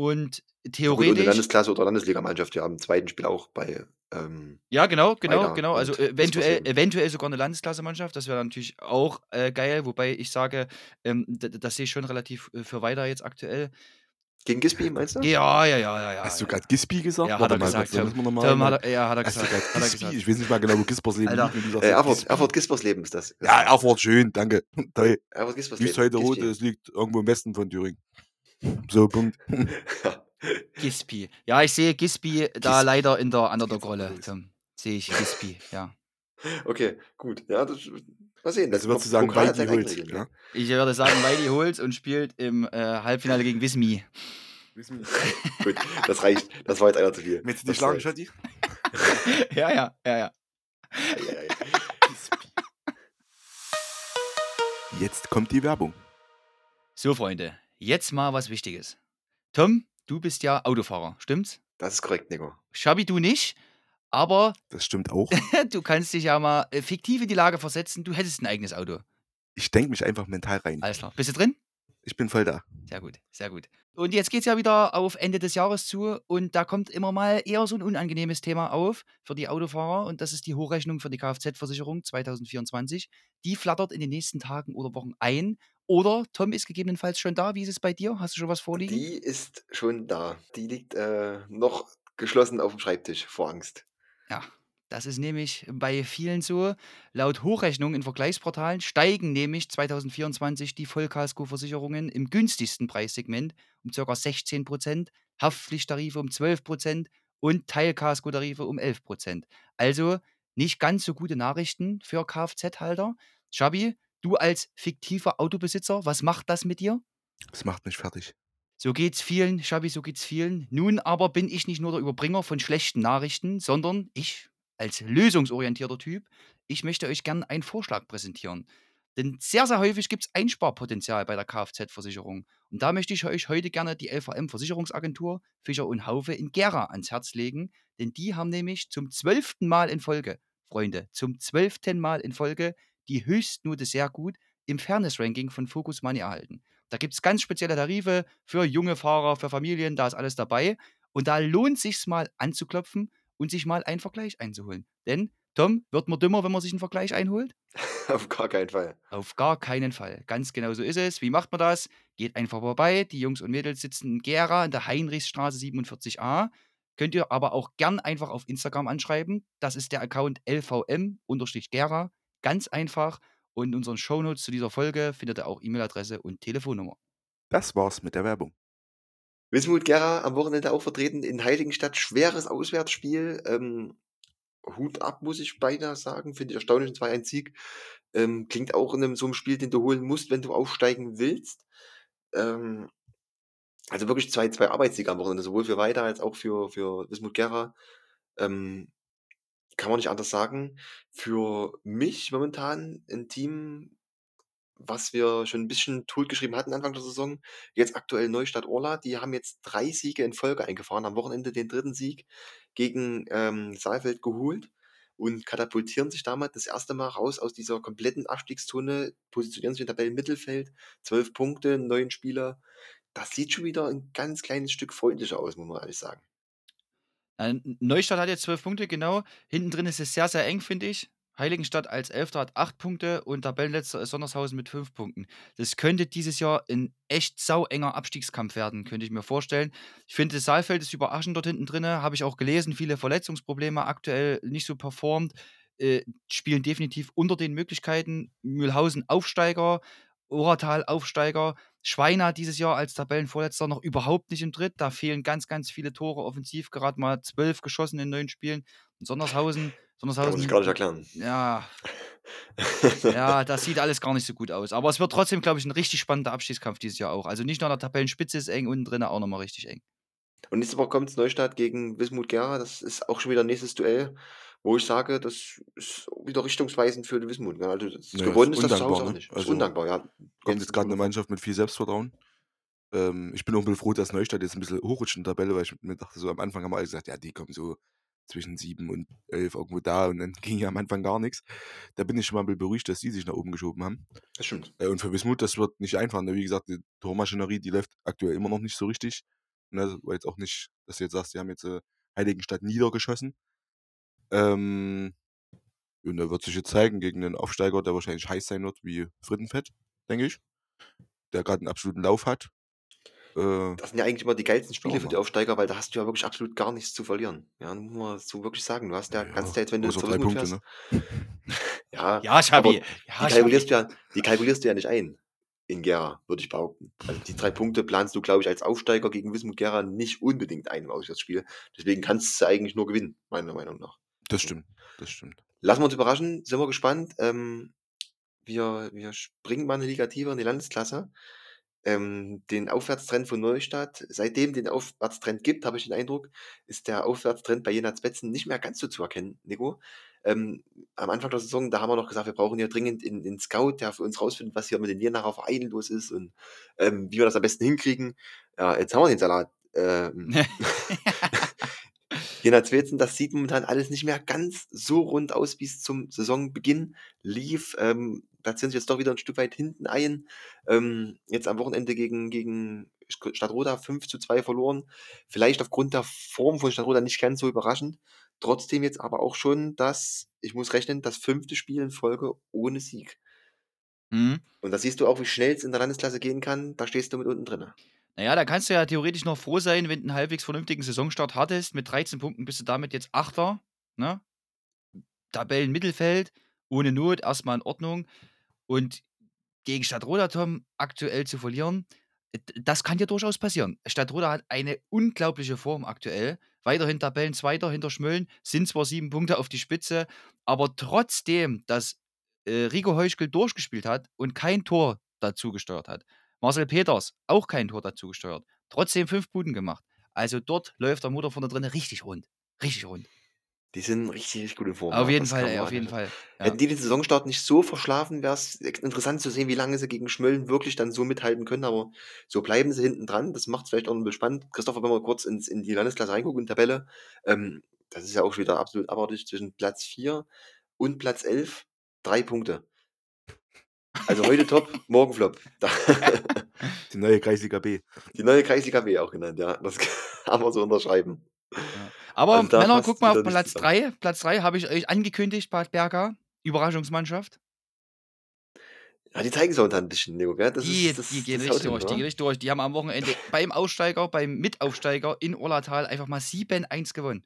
Und Ja, gut, und eine theoretisch. Landesklasse oder Landesligamannschaft, ja, im zweiten Spiel auch bei. Ähm, Ja, genau, genau, Weiter genau. Also und eventuell, eventuell sogar eine Landesklasse-Mannschaft. Das wäre natürlich auch äh, geil, wobei ich sage, ähm, das sehe ich schon relativ äh, für weiter jetzt aktuell. gegen Gisby, meinst du? Ja, ja, ja, ja, ja. Hast du ja. gerade Gispi gesagt? Ja, hat er mal, gesagt. da Tom. Tom hat er, ja, hat er Hast gesagt. Hat er gesagt. Ich weiß nicht mal genau, wo Gispersleben Alter. liegt. Äh, Erfurt. Erfurt Gispersleben ist das. Ja, Erfurt, schön, danke. (laughs) Toll. Erfurt Gispersleben. Wüst heute rot, Gisby. es liegt irgendwo im Westen von Thüringen. So, Punkt. (laughs) Gispi. Ja, ich sehe Gispi da leider in der Underdog-Rolle. Sehe ich Gispi, ja. okay, gut. Ja, das, mal sehen. Also würdest du sagen, Weidi holt. Ja? Ich würde sagen, Weidi holt's und spielt im äh, Halbfinale gegen Wismi. (laughs) Gut, das reicht. Das war jetzt einer zu viel. Willst du Das die schlagen. Schatti? (laughs) ja, ja, ja, ja. Ei, ei. Jetzt kommt die Werbung. So, Freunde, jetzt mal was Wichtiges. Tom, du bist ja Autofahrer, stimmt's? Das ist korrekt, Nico. Schabi, du nicht, aber Das stimmt auch. (laughs) du kannst dich ja mal äh, fiktiv in die Lage versetzen, du hättest ein eigenes Auto. Ich denke mich einfach mental rein. Alles klar. Bist du drin? Ich bin voll da. Sehr gut, sehr gut. Und jetzt geht es ja wieder auf Ende des Jahres zu und da kommt immer mal eher so ein unangenehmes Thema auf für die Autofahrer und das ist die Hochrechnung für die Kfz-Versicherung 2024. Die flattert in den nächsten Tagen oder Wochen ein. Oder Tom ist gegebenenfalls schon da. Wie ist es bei dir? Hast du schon was vorliegen? Die ist schon da. Die liegt äh, noch geschlossen auf dem Schreibtisch vor Angst. Ja, das ist nämlich bei vielen so. Laut Hochrechnung in Vergleichsportalen steigen nämlich 2024 die Vollkaskoversicherungen im günstigsten Preissegment um ca. 16 Prozent, Haftpflichttarife um 12 Prozent und Teilkaskotarife um 11 Prozent. Also nicht ganz so gute Nachrichten für Kfz-Halter. Schabi, du als fiktiver Autobesitzer, was macht das mit dir? Das macht mich fertig. So geht's vielen, Schabi, so geht's vielen. Nun aber bin ich nicht nur der Überbringer von schlechten Nachrichten, sondern ich als lösungsorientierter Typ, ich möchte euch gerne einen Vorschlag präsentieren. Denn sehr, sehr häufig gibt es Einsparpotenzial bei der Kfz-Versicherung. Und da möchte ich euch heute gerne die LVM-Versicherungsagentur Fischer und Haufe in Gera ans Herz legen. Denn die haben nämlich zum zwölften Mal in Folge, Freunde, zum zwölften Mal in Folge die Höchstnote sehr gut im Fairness-Ranking von Focus Money erhalten. Da gibt es ganz spezielle Tarife für junge Fahrer, für Familien, da ist alles dabei. Und da lohnt sich mal anzuklopfen und sich mal einen Vergleich einzuholen. Denn, Tom, wird man dümmer, wenn man sich einen Vergleich einholt? (laughs) Auf gar keinen Fall. Auf gar keinen Fall. Ganz genau so ist es. Wie macht man das? Geht einfach vorbei. Die Jungs und Mädels sitzen in Gera in der Heinrichsstraße 47a. Könnt ihr aber auch gern einfach auf Instagram anschreiben. Das ist der Account lvm-gera. Ganz einfach. Und in unseren Shownotes zu dieser Folge findet ihr auch E-Mail-Adresse und Telefonnummer. Das war's mit der Werbung. Wismut Gera am Wochenende auch vertreten in Heiligenstadt. Schweres Auswärtsspiel. Ähm, Hut ab, muss ich beinahe sagen. Finde ich erstaunlich, ein 2-1-Sieg. Ähm, klingt auch in einem, so einem Spiel, den du holen musst, wenn du aufsteigen willst. Ähm, also wirklich zwei, zwei Arbeitssiege am Wochenende, sowohl für Weida als auch für, für Wismut Gera. Ähm, kann man nicht anders sagen. Für mich momentan ein Team, was wir schon ein bisschen totgeschrieben hatten Anfang der Saison. Jetzt aktuell Neustadt Orla, die haben jetzt drei Siege in Folge eingefahren. Am Wochenende den dritten Sieg gegen ähm, Saalfeld geholt und katapultieren sich damit das erste Mal raus aus dieser kompletten Abstiegszone, positionieren sich im Tabellenmittelfeld, zwölf Punkte, neun Spieler. Das sieht schon wieder ein ganz kleines Stück freundlicher aus, muss man ehrlich sagen. Neustadt hat jetzt zwölf Punkte, genau. Hinten drin ist es sehr, sehr eng, finde ich. Heiligenstadt als Elfter hat acht Punkte und Tabellenletzter ist Sondershausen mit fünf Punkten. Das könnte dieses Jahr ein echt sau enger Abstiegskampf werden, könnte ich mir vorstellen. Ich finde, Saalfeld ist überraschend dort hinten drin. Habe ich auch gelesen, viele Verletzungsprobleme, aktuell nicht so performt. Äh, spielen definitiv unter den Möglichkeiten. Mühlhausen Aufsteiger, Oratal Aufsteiger. Schweiner dieses Jahr als Tabellenvorletzter noch überhaupt nicht im Dritt. Da fehlen ganz, ganz viele Tore offensiv, gerade mal zwölf geschossen in neun Spielen. Und Sondershausen Sondershausen. Man sich gar nicht erklären. Ja. (laughs) ja, das sieht alles gar nicht so gut aus. Aber es wird trotzdem, glaube ich, ein richtig spannender Abstiegskampf dieses Jahr auch. Also nicht nur an der Tabellenspitze ist eng, unten drin auch nochmal richtig eng. Und nächste Woche kommt Neustadt gegen Wismut Gera. Das ist auch schon wieder ein nächstes Duell, wo ich sage, das ist wieder richtungsweisend für die Wismut. Ne? Also das Naja, gewonnen ist ist das zu Hause auch ne? nicht. Ist Also undankbar, ja. kommt jetzt gerade eine. Mannschaft mit viel Selbstvertrauen. Ähm, ich bin auch ein bisschen froh, dass Neustadt jetzt ein bisschen hochrutscht in der Tabelle, weil ich mir dachte, so am Anfang haben wir alle gesagt, ja, die kommen so zwischen 7 und 11 irgendwo da und dann (laughs) ging ja am Anfang gar nichts. Da bin ich schon mal ein bisschen beruhigt, dass die sich nach oben geschoben haben. Das stimmt. Äh, und für Wismut, das wird nicht einfach. Ne? Wie gesagt, die Tormaschinerie, die läuft aktuell immer noch nicht so richtig. Ne? Weil jetzt auch nicht, dass du jetzt sagst, die haben jetzt äh, Heiligenstadt niedergeschossen. Ähm, und da wird sich jetzt zeigen gegen einen Aufsteiger, der wahrscheinlich heiß sein wird wie Frittenfett, denke ich. Der gerade einen absoluten Lauf hat. Äh, Das sind ja eigentlich immer die geilsten Spiele für die. Aufsteiger, weil da hast du ja wirklich absolut gar nichts zu verlieren. Ja, muss man so wirklich sagen. Du hast ja, kannst ja jetzt, wenn du zur drei Wismut Punkte, fährst, ne? (laughs) ja, Ja, Schabi. Ja, die Schabi. kalkulierst, du ja, die kalkulierst du ja nicht ein in Gera, würde ich behaupten. Also die drei Punkte planst du, glaube ich, als Aufsteiger gegen Wismut Gera nicht unbedingt ein im Auswärtsspiel. Deswegen kannst du eigentlich nur gewinnen, meiner Meinung nach. Das stimmt, das stimmt. Lassen wir uns überraschen, sind wir gespannt. Ähm, wir, wir springen mal eine Liga tiefer in die Landesklasse. Ähm, den Aufwärtstrend von Neustadt, seitdem den Aufwärtstrend gibt, habe ich den Eindruck, ist der Aufwärtstrend bei Jena Betzen nicht mehr ganz so zu erkennen, Nico. Ähm, am Anfang der Saison, da haben wir noch gesagt, wir brauchen hier dringend einen, einen Scout, der für uns rausfindet, was hier mit den Jenaer Vereinen los ist und ähm, wie wir das am besten hinkriegen. Ja, jetzt haben wir den Salat. Ähm, (laughs) (laughs) Jena Zwetzen, das sieht momentan alles nicht mehr ganz so rund aus, wie es zum Saisonbeginn lief. Ähm, da sind sie jetzt doch wieder ein Stück weit hinten ein. Ähm, jetzt am Wochenende gegen, gegen Stadtroda 5 zu 2 verloren. Vielleicht aufgrund der Form von Stadtroda nicht ganz so überraschend. Trotzdem jetzt aber auch schon das, ich muss rechnen, das fünfte Spiel in Folge ohne Sieg. Mhm. Und da siehst du auch, wie schnell es in der Landesklasse gehen kann. Da stehst du mit unten drin. Naja, da kannst du ja theoretisch noch froh sein, wenn du einen halbwegs vernünftigen Saisonstart hattest. Mit 13 Punkten bist du damit jetzt Achter. Ne? Tabellenmittelfeld, ohne Not, erstmal in Ordnung. Und gegen Stadtroda, Tom, aktuell zu verlieren, das kann dir durchaus passieren. Stadtroda hat eine unglaubliche Form aktuell. Weiterhin Tabellenzweiter hinter Schmölln, sind zwar sieben Punkte auf die Spitze, aber trotzdem, dass äh, Rico Heuschkel durchgespielt hat und kein Tor dazu gesteuert hat. Marcel Peters auch kein Tor dazu gesteuert. Trotzdem fünf Buden gemacht. Also dort läuft der Mutter vorne drin richtig rund. Richtig rund. Die sind richtig, richtig gut in Form. Auf jeden Fall, ey, auf jeden Fall. Ja. Hätten die den Saisonstart nicht so verschlafen, wäre es interessant zu sehen, wie lange sie gegen Schmölln wirklich dann so mithalten können. Aber so bleiben sie hinten dran. Das macht es vielleicht auch ein bisschen spannend. Christopher, wenn wir kurz ins, in die Landesklasse reingucken, in die Tabelle, ähm, das ist ja auch wieder absolut abartig zwischen Platz 4 und Platz 11. Drei Punkte. Also heute top, morgen flop. (laughs) Die neue Kreisliga B. die neue Kreisliga B auch genannt, ja. Das (laughs) kann man so unterschreiben. Aber Also Männer, guck mal auf Platz zusammen. 3. Platz 3 habe ich euch angekündigt, Bad Berga. Überraschungsmannschaft. Ja, die zeigen es auch ein bisschen, Leo, gell? Das Die, ist, das, die gehen das richtig haut hin, durch, die gehen richtig durch. Die haben am Wochenende (laughs) beim Aussteiger, beim Mitaufsteiger in Orlatal einfach mal 7-1 gewonnen.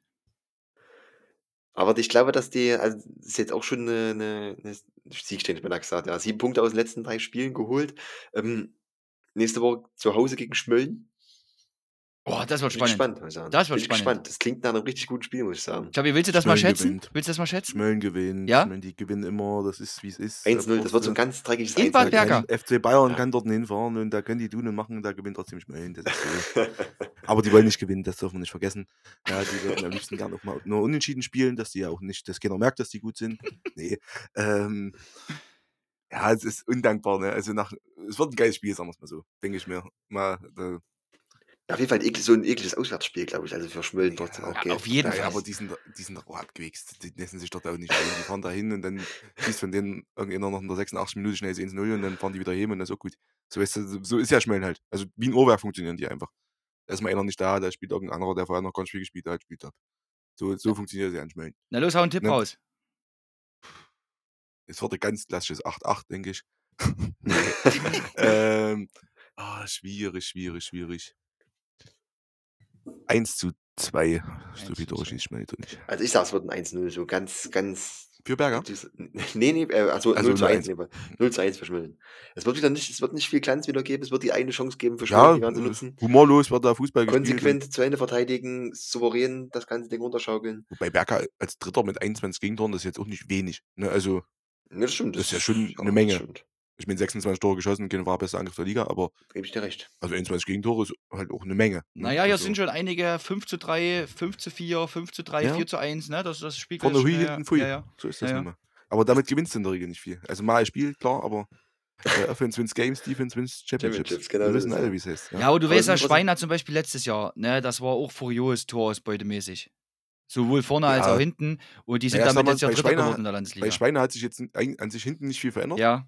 Aber ich glaube, dass die, also das ist jetzt auch schon eine, eine, ich gesagt, ja, sieben Punkte aus den letzten drei Spielen geholt. Ähm, nächste Woche zu Hause gegen Schmölln. Oh, das wird spannend. gespannt, muss ich sagen. Das wird Bin ich spannend. gespannt. Das klingt nach einem richtig guten Spiel, muss ich sagen. Klabi, willst du das mal Schmölln schätzen? gewinnt. Willst du das mal schätzen? Schmölln gewinnt. Ja? Schmölln, die gewinnen immer, das ist wie es ist. 1-0, das wird so ein ganz dreckiges In Bad 1-0. Berga. Kein FC Bayern Ja. kann dort hinfahren und da können die tun und machen, da gewinnt trotzdem Schmölln. Das ist so. (laughs) Aber die wollen nicht gewinnen, das dürfen wir nicht vergessen. Ja, die würden am liebsten gerne auch mal nur unentschieden spielen, dass die ja auch nicht, dass keiner merkt, dass die gut sind. Nee. Ähm, ja, es ist undankbar, ne? Also nach, es wird ein geiles Spiel, sagen wir es mal so. Denke ich mir. Mal, äh, Ja, auf jeden Fall ein eklig, so ein ekliges Auswärtsspiel, glaube ich. Also für Schmölln trotzdem Ja, auch. ja, gell? auf jeden ja, Fall. ja, aber die sind, die sind auch abgewichst. Die lassen sich dort auch nicht ein. Die fahren da hin und dann schießt von denen irgendeiner noch in der 86 Minute schnell 1-0 und dann fahren die wieder hin und das ist auch gut. So ist, das- so ist ja Schmölln halt. Also wie ein Uhrwerk funktionieren die einfach. Da ist mal einer nicht da, da spielt irgendein anderer, der vorher noch kein Spiel gespielt hat, spielt ab. So, so funktioniert es ja in Schmölln. Na los, hau einen Tipp Ne? raus. Es wird ein ganz klassisches 8-8, denke ich. (laughs) (laughs) Ähm, ah, schwierig, schwierig, schwierig. 1 zu 2. So 1 viel zu Tore 2. schießt Schmölln doch nicht. Also ich sag, es wird ein 1-0, so ganz, ganz. Für Berger? Nee, nee, äh, also, Also 0 zu 1, 0-1. nee, 0 zu 1 für Schmölln. Es wird wieder nicht, es wird nicht viel Glanz wieder geben, es wird die eine Chance geben für Schmölln, Ja, die sie äh, nutzen. humorlos wird da Fußball gespielt. Konsequent zu Ende verteidigen, souverän das ganze Ding runterschaukeln. Wobei Berger als Dritter mit 21 Gegentoren, das ist jetzt auch nicht wenig. Ne? Also, Ja, das stimmt. Das ist ja schon eine Menge. Stimmt. Ich meine, 26 Tore geschossen, kein war bester Angriff der Liga, aber Gebe ich dir recht. also 21 Gegentore ist halt auch eine Menge. Ne? Naja, hier also, sind schon einige 5 zu 3, 5 zu 4, 5 zu 3, Ja. 4 zu 1, ne? Das, das spiegelt Vorne Hui, ja, hinten Pfui. ja, ja. So ist das Ja, ja. Aber damit gewinnst du in der Regel nicht viel. Also mal ein Spiel, klar, aber äh, Offense wins Games, Defense wins Championships. Championships, genau Wir wissen alle, wie es heißt. Ja, aber du weißt ja, es ist Schwein hat zum Beispiel letztes Jahr, ne, das war auch furios Torausbeutemäßig. Sowohl vorne als Ja. auch hinten. Und die sind sag damit mal, jetzt ja Dritter geworden in der Landesliga. Bei Schweine hat sich jetzt an sich hinten nicht viel verändert. ja,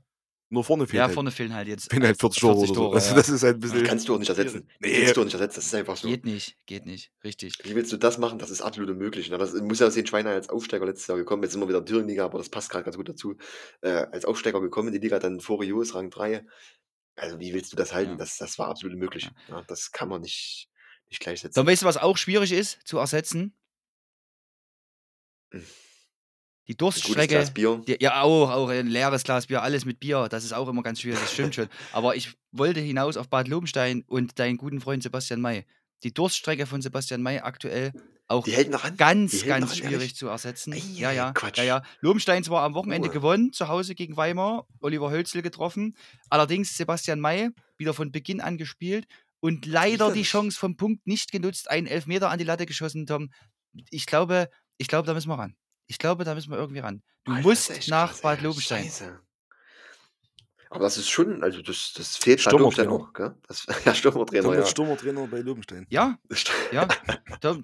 Nur vorne fehlt ja, halt. vorne fehlen halt jetzt. fehlen halt 40 Tore oder so. Also ja. das ist halt ein Das bisschen. kannst du auch nicht ersetzen. Nee. Kannst du auch nicht ersetzen, das ist einfach so. Geht nicht, geht nicht, richtig. Wie willst du das machen? Das ist absolut unmöglich. Ne? Das muss ja aus den Schweiner als Aufsteiger letztes Jahr gekommen. Jetzt sind wir wieder in der Thüringen-Liga, aber das passt gerade ganz gut dazu. Äh, als Aufsteiger gekommen in die Liga, dann Furios, Rang 3. Also wie willst du das halten? Ja. Das, das war absolut unmöglich. Ja, das kann man nicht, nicht gleichsetzen. Dann weißt du, was auch schwierig ist zu ersetzen? Hm. Die Ein gutes Durststrecke. Glas Bier. Die, ja, auch, auch ein leeres Glas Bier, alles mit Bier, das ist auch immer ganz schwierig, das stimmt schon. (laughs) Aber ich wollte hinaus auf Bad Lobenstein und deinen guten Freund Sebastian May. Die Durststrecke von Sebastian May aktuell auch ganz, ganz schwierig ehrlich? zu ersetzen. Ei, ja, ja, Quatsch. ja, ja. Lobenstein zwar am Wochenende Ruhe. gewonnen, zu Hause gegen Weimar, Oliver Hölzel getroffen. Allerdings Sebastian May wieder von Beginn an gespielt und leider die. Chance vom Punkt nicht genutzt, einen Elfmeter an die Latte geschossen, Tom. Ich glaube, ich glaube, da müssen wir ran. Ich glaube, da müssen wir irgendwie ran. Du Alter, musst nach krass, Bad. Lobenstein. Scheiße. Aber das ist schon, also das, das fehlt Bad Lobenstein Stürmertrainer. auch, gell? Das, (laughs) ja, Stürmertrainer, ja. wird Stürmertrainer bei Lobenstein. Ja, ja. (laughs)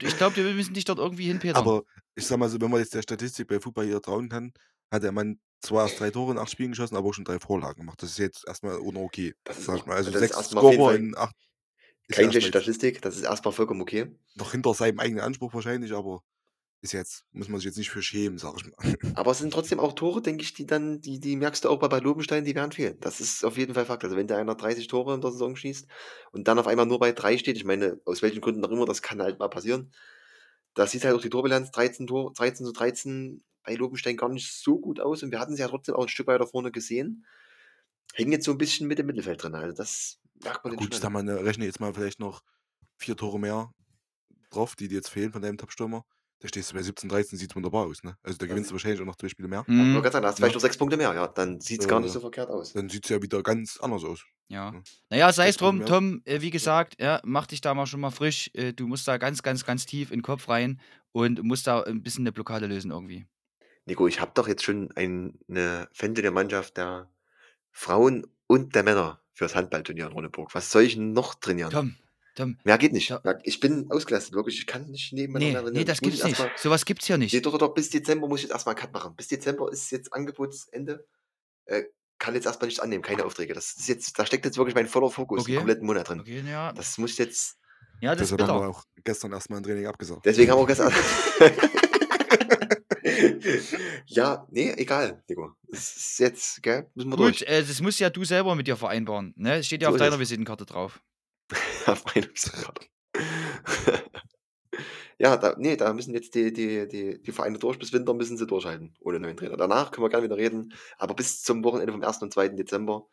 Ich glaube, wir müssen dich dort irgendwie hinpetern. Aber ich sag mal so, wenn man jetzt der Statistik bei Fußball hier trauen kann, hat der Mann zwar erst drei Tore in acht Spielen geschossen, aber auch schon drei Vorlagen gemacht. Das ist jetzt erstmal ohne okay. Das ist Sag mal. Also sechs Scorer in acht. Keine Statistik, das ist erstmal vollkommen okay. noch hinter seinem eigenen Anspruch wahrscheinlich, aber ist jetzt, muss man sich jetzt nicht für schämen, sag ich mal. (laughs) Aber es sind trotzdem auch Tore, denke ich, die dann, die, die merkst du auch bei Bad Lobenstein, die werden fehlen. Das ist auf jeden Fall Fakt. Also wenn da einer 30 Tore in der Saison schießt und dann auf einmal nur bei drei steht, ich meine, aus welchen Gründen auch immer, das kann halt mal passieren. Da sieht halt auch die Torbilanz 13, Tor, 13 zu 13 bei Lobenstein gar nicht so gut aus und wir hatten sie ja trotzdem auch ein Stück weiter vorne gesehen. Hängen jetzt so ein bisschen mit dem Mittelfeld drin. Also das merkt man den gut, schon da an. man rechne jetzt mal vielleicht noch vier Tore mehr drauf, die dir jetzt fehlen von deinem Top-Stürmer. Da stehst du bei 17, 13, sieht wunderbar aus, ne? Also da Ja, gewinnst du wahrscheinlich auch noch 2 Spiele mehr. Ja, Mhm. hast du vielleicht Ja. noch 6 Punkte mehr, ja. Dann sieht's gar nicht so verkehrt aus. dann sieht's ja wieder ganz anders aus. Ja. Ne? Naja, sei es 6 Punkte drum. Tom, äh, wie gesagt, ja, mach dich da mal schon mal frisch. Äh, du musst da ganz, ganz, ganz tief in den Kopf rein und musst da ein bisschen eine Blockade lösen irgendwie. Nico, ich habe doch jetzt schon ein 'ne Fente der Mannschaft der Frauen und der Männer fürs Handballturnier in Ronneburg. Was soll ich noch trainieren? Tom, Tom. Mehr geht nicht. Mehr ich bin ausgelastet, wirklich. Ich kann nicht nebenbei noch Ne, mehr ne, trainieren. das Ich gibt's jetzt nicht. mal So was gibt's hier ne, nicht. doch, doch, doch, bis Dezember muss ich jetzt erst mal 'n Cut machen. Bis Dezember ist jetzt Angebotsende. Äh, kann jetzt erst mal nichts annehmen, keine Aufträge. Das ist jetzt da steckt jetzt wirklich mein voller Fokus Okay. kompletten Monat drin. Okay, ja. Das muss ich jetzt Ja, das ist Deshalb haben wir auch gestern erst mal 'n Training abgesagt. Deswegen haben wir auch gestern (laughs) (laughs) Ja, ne, egal, Nico. Es ist jetzt gell, müssen wir Gut, durch. äh, das musst ja du selber mit dir vereinbaren, ne? Es steht ja So auf deiner es. Visitenkarte drauf. (laughs) Auf meiner Visitenkarte. Ja, da ne, da müssen jetzt die die die die Vereine durch. Bis Winter müssen sie durchhalten ohne neuen Trainer. Danach können wir gerne wieder reden, aber bis zum Wochenende vom 1. und 2. Dezember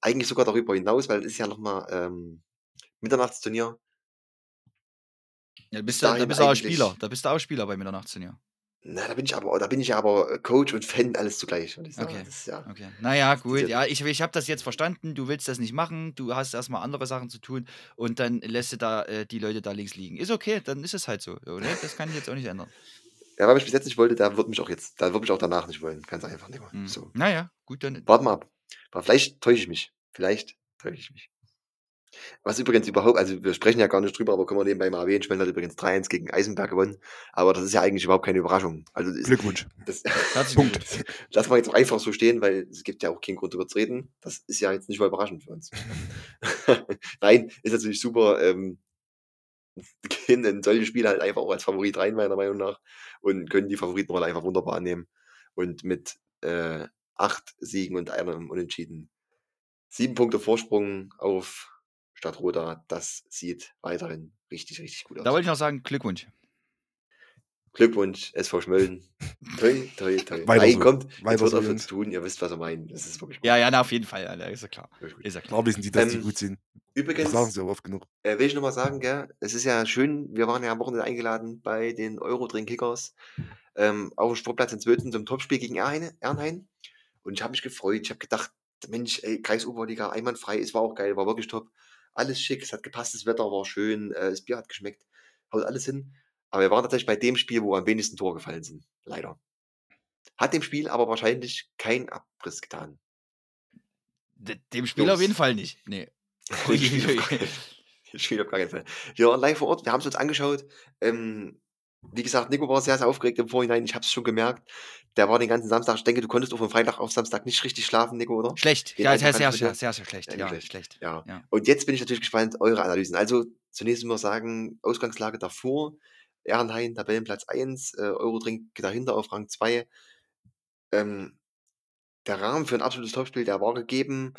eigentlich sogar darüber hinaus, weil es ist ja noch mal, ähm, Mitternachtsturnier. Ja, Bis bist du da bist du auch Spieler. Da bist du auch Spieler bei Mitternachtsturnier. Na, da bin ich aber da bin ich ja aber, äh, Coach und Fan alles zugleich, ich sagen. Okay, Das ja okay. Na ja, das ist gut. ja ich ich habe das jetzt verstanden. Du willst das nicht machen. Du hast erst mal andere Sachen zu tun und dann lässt du da, äh, die Leute da links liegen. Ist okay, dann ist es halt so, so, ne? Das kann ich jetzt auch nicht ändern. Ja, wer mich bis jetzt nicht wollte, der wird mich auch jetzt der wird mich auch danach nicht wollen. Ganz einfach, Nico. Mhm. So. Na ja, gut, dann Warten wir ab. Aber vielleicht täusche ich mich. Vielleicht täusche ich mich. Was übrigens überhaupt also wir sprechen ja gar nicht drüber, aber können wir nebenbei mal erwähnen, Schwellen hat übrigens 3-1 gegen Eisenberg gewonnen. Aber das ist ja eigentlich überhaupt keine Überraschung. Also ist Glückwunsch. das Herzlichen (laughs) Punkt. Lassen wir jetzt auch einfach so stehen, weil es gibt ja auch keinen Grund drüber zu reden. Das ist ja jetzt nicht mal überraschend für uns. (laughs) Nein, ist natürlich super, ähm, gehen in solche Spiele halt einfach auch als Favorit rein, meiner Meinung nach, und können die Favoritenrolle einfach wunderbar annehmen. Und mit, äh, 8 Siegen und einem Unentschieden 7 Punkte Vorsprung auf Stadtroda, das sieht weiterhin richtig, richtig gut Da aus. wollte ich noch sagen, Glückwunsch. Glückwunsch, SV Schmölln. Toi, toi, toi. Weiter Nein, so. kommt, jetzt Weiter hört so, auf zu tun, ihr wisst, was wir meinen. Das ist wirklich gut. Ja, ja, na, auf jeden Fall, Alter, ist ja klar. Ist ja klar. Klar wissen die, dass die Ähm, gut sind. Das sagen übrigens sie aber oft genug. äh, will ich noch mal sagen, gell, es ist ja schön, wir waren ja am Wochenende eingeladen bei den Eurodrink Kickers, ähm, auf dem Sportplatz in Zwölten zum Topspiel gegen Ernheim. Und ich habe mich gefreut. Ich habe gedacht: „Mensch, ey, Kreisoberliga einwandfrei.“ Es war auch geil, war wirklich top. Alles schick, es hat gepasst, das Wetter war schön, äh, das Bier hat geschmeckt, haut alles hin. Aber wir waren tatsächlich bei dem Spiel, wo am wenigsten Tore gefallen sind, leider. Hat dem Spiel aber wahrscheinlich keinen Abriss getan. D dem (laughs) Spiel auf jeden Jungs. Fall nicht. Ne. Dem Spiel auf gar keinen Fall. Wir waren live vor Ort, wir haben's uns angeschaut. Ähm, wie gesagt, Nico war sehr, sehr aufgeregt im Vorhinein. Ich habe es schon gemerkt. Der war den ganzen Samstag ich denke, du konntest auch von Freitag auf Samstag nicht richtig schlafen, Nico, oder? Schlecht. Den Ja, sehr, sehr, sehr, sehr, schlecht. Ja, Ja, schlecht. schlecht. Ja. Ja. Und jetzt bin ich natürlich gespannt, eure Analysen. Also, zunächst mal sagen, Ausgangslage davor, Ehrenhain, Tabellenplatz 1, äh, Eurodrink dahinter auf Rang 2. Ähm, der Rahmen für 'n absolutes Topspiel, der war gegeben.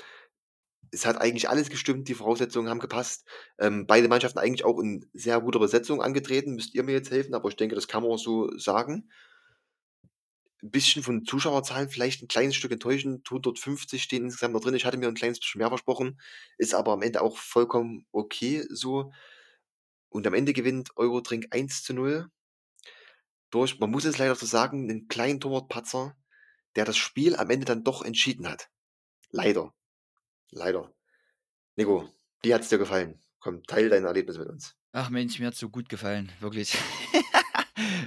Es hat eigentlich alles gestimmt, die Voraussetzungen haben gepasst. Ähm, beide Mannschaften eigentlich auch in sehr guter Besetzung angetreten, müsst ihr mir jetzt helfen, aber ich denke, das kann man so sagen. 'N bisschen von Zuschauerzahlen vielleicht 'n kleines Stück enttäuschend. 150 stehen insgesamt noch drin. Ich hatte mir 'n kleines bisschen mehr versprochen, ist aber am Ende auch vollkommen okay so. Und am Ende gewinnt Eurodrink 1:0 durch man muss es leider so sagen, 'nen kleinen Torwartpatzer, der das Spiel am Ende dann doch entschieden hat. Leider. Leider. Nico, wie hat's dir gefallen? Komm, teile deine Erlebnisse mit uns. Ach Mensch, mir hat's so gut gefallen, wirklich. (laughs)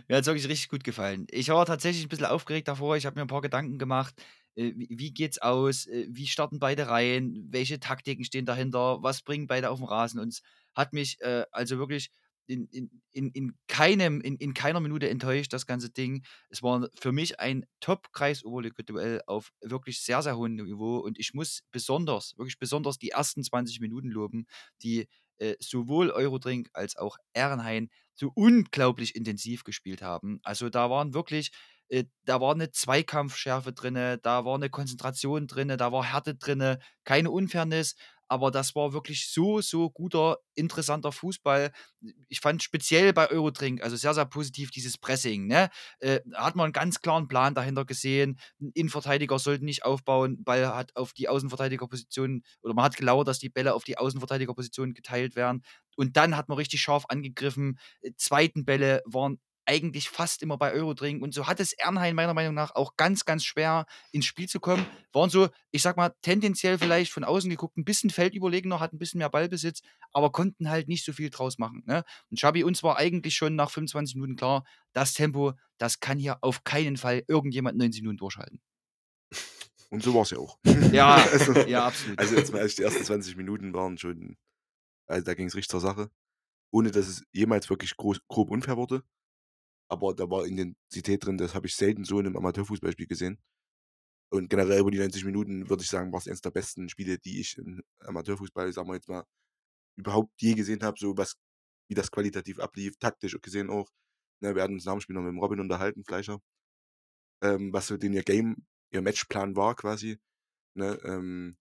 Mir hat's wirklich richtig gut gefallen. Ich war tatsächlich 'n bisschen aufgeregt davor. Ich habe mir 'n paar Gedanken gemacht. Äh, wie geht's aus? Äh, wie starten beide Reihen? Welche Taktiken stehen dahinter? Was bringen beide auf'n Rasen? Und es hat mich, äh, also wirklich in in in in keinem in in keiner Minute enttäuscht, das ganze Ding. Es war für mich ein Top-Kreisoberliga-Duell auf wirklich sehr, sehr hohem Niveau und ich muss besonders, wirklich besonders die ersten 20 Minuten loben, die, äh, sowohl Eurodrink als auch Ehrenhain so unglaublich intensiv gespielt haben. Also, da waren wirklich äh, da war 'ne Zweikampfschärfe drinne, da war 'ne Konzentration drinne, da war Härte drinne, keine Unfairness, aber das war wirklich so, so guter, interessanter Fußball. Ich fand speziell bei Eurodrink, also sehr, sehr positiv dieses Pressing, ne? Äh, hat man 'n ganz klaren Plan dahinter gesehen. Innenverteidiger sollten nicht aufbauen, Ball hat auf die Außenverteidigerposition oder man hat gelauert, dass die Bälle auf die Außenverteidigerposition geteilt werden. Und dann hat man richtig scharf angegriffen. Äh, 2. Bälle waren eigentlich fast immer bei Eurodrink. Und so hat es Ernheim meiner Meinung nach auch ganz, ganz schwer ins Spiel zu kommen. Waren so, ich sag mal, tendenziell vielleicht von außen geguckt ein bisschen feldüberlegener, hatten ein bisschen mehr Ballbesitz, aber konnten halt nicht so viel draus machen. Ne? Und Xabi, uns war eigentlich schon nach 25 Minuten klar, das Tempo, das kann hier auf keinen Fall irgendjemand 90 Minuten durchhalten. (laughs) Und so war es ja auch. Ja, (laughs) also, ja, absolut. Also jetzt mal ehrlich, die ersten 20 Minuten waren schon, also da ging es richtig zur Sache. Ohne dass es jemals wirklich groß, grob unfair wurde. Aber da war Intensität drin, das habe ich selten so in einem Amateurfußballspiel gesehen. Und generell über die 90 Minuten würde ich sagen, war es eines der besten Spiele, die ich im Amateurfußball, sagen wir jetzt mal, überhaupt je gesehen habe, so was, wie das qualitativ ablief, taktisch gesehen auch. Ne, wir hatten uns nach dem Spiel noch mit dem Robin unterhalten, Fleischer. Ähm, was so den ihr Game, ihr Matchplan war quasi. Ne, ähm,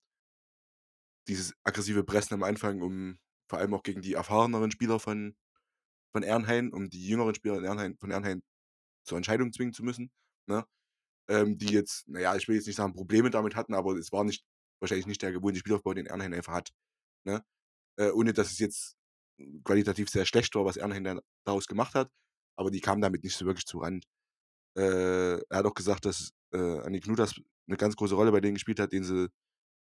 dieses aggressive Pressen am Anfang, um vor allem auch gegen die erfahreneren Spieler von, von Ernhain, um die jüngeren Spieler in Ernhain, von Ernhain zur Entscheidung zwingen zu müssen. Ne? Ähm, die jetzt, naja, ich will jetzt nicht sagen, Probleme damit hatten, aber es war nicht wahrscheinlich nicht der gewohnte Spielaufbau, den Ernhain einfach hat. Ne? Äh, ohne dass es jetzt qualitativ sehr schlecht war, was Ernhain dann daraus gemacht hat, aber die kamen damit nicht so wirklich zu Rand. Äh, er hat auch gesagt, dass äh, Anni Knutas eine ganz große Rolle bei denen gespielt hat, den sie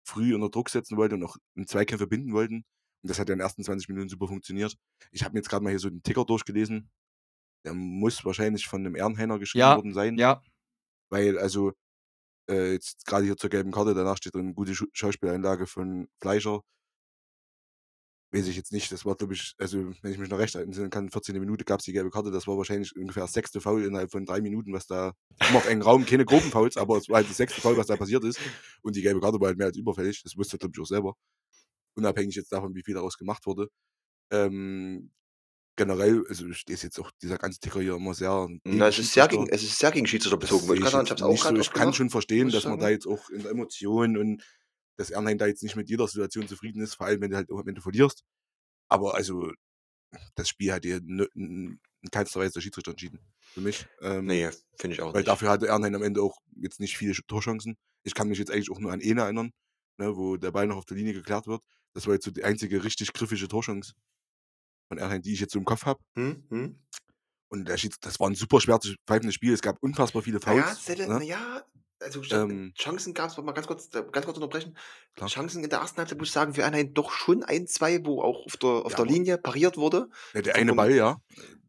früh unter Druck setzen wollten und auch in Zweikämpfe binden wollten. Und das hat ja in den ersten 20 Minuten super funktioniert. Ich habe mir jetzt gerade mal hier so den Ticker durchgelesen. Der muss wahrscheinlich von einem Ehrenhainer geschrieben Ja, worden sein. ja. Weil, also, äh, jetzt gerade hier zur gelben Karte, danach steht drin, gute Schu- Schauspieleinlage von Fleischer. Weiß ich jetzt nicht, das war, glaube ich, also, wenn ich mich noch recht erinnern kann, 14. Minute gab es die gelbe Karte, das war wahrscheinlich ungefähr das sechste Foul innerhalb von drei Minuten, was da, immer auf engen Raum, keine groben Fouls, aber es war halt das sechste Foul, was da passiert ist. Und die gelbe Karte war halt mehr als überfällig, das wusste glaube ich, auch selber. Unabhängig jetzt davon, wie viel daraus gemacht wurde. Ähm, generell, also ist jetzt auch dieser ganze Ticker hier immer sehr. Na, es ist sehr gegen, es ist sehr gegen Schiedsrichter bezogen. ich ich gerade sagen, ich so. Ich kann schon verstehen, ich dass man da jetzt auch in der Emotion und dass Ernheim da jetzt nicht mit jeder Situation zufrieden ist, vor allem wenn du halt auch am Ende verlierst. Aber also, das Spiel hat hier in in keinster Weise der Schiedsrichter entschieden. Für mich. Ähm, Nee, finde ich auch weil nicht. dafür hatte Ernheim am Ende auch jetzt nicht viele Torchancen. Ich kann mich jetzt eigentlich auch nur an eine erinnern, ne, wo der Ball noch auf der Linie geklärt wird. Das war jetzt so die einzige richtig griffige Torchance von Ernheim, die ich jetzt so im Kopf habe. Hm, hm. Und der Schieds das war ein super schwer zu pfeifendes Spiel. Es gab unfassbar viele Fouls. Zelle, ne? naja, also Ähm, Chancen gab es, mal ganz kurz, äh, ganz kurz unterbrechen. Klar. Chancen in der ersten Halbzeit, muss ich sagen, für Ernheim doch schon ein, zwei, wo auch auf der, auf Ja, der Linie pariert wurde, Ja, der Vom- eine Ball, ja,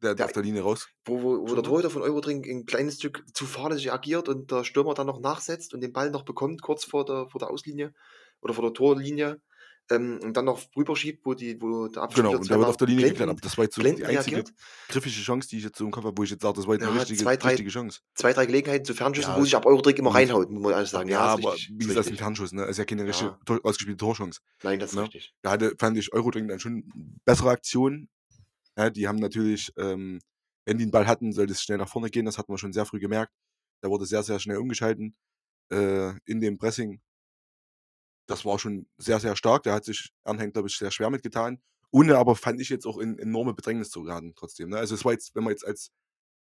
der, der- auf der Linie raus. wo, wo, wo der mal? Torhüter von Eurodrink ein kleines Stück zu fahrlässig agiert und der Stürmer dann noch nachsetzt und den Ball noch bekommt, kurz vor der, vor der Auslinie oder vor der Torlinie. Ähm, und dann noch rüberschiebt, wo, die, wo der Abschiedsspieler Genau, und der wird auf der Linie geklärt. Aber das war jetzt so die einzige reagiert. griffige Chance, die ich jetzt so im Kopf habe, wo ich jetzt sage, das war jetzt eine Ja, richtige, zwei, drei- richtige Chance. Zwei, drei Gelegenheiten zu Fernschüssen, Ja, wo sich ab Eurodrink immer reinhaut, muss man alles sagen. ja, ist aber richtig, wie ist gesagt, ein. Fernschuss, ne? ist ja keine richtige, Ja. Ausgespielte Torchance. Nein, das ist ne? richtig. Da hatte, fand ich Eurodrink dann schon bessere Aktionen. Ja, die haben natürlich, ähm, wenn die den Ball hatten, sollte es schnell nach vorne gehen. Das hatten wir schon sehr früh gemerkt. Da wurde sehr, sehr schnell umgeschalten äh, in dem Pressing. Das war schon sehr, sehr stark. Da hat sich Ernheim, glaube ich, sehr schwer mitgetan. Ohne aber fand ich jetzt auch in enorme Bedrängnis zu geraten trotzdem. Ne? Also es war jetzt, wenn man jetzt als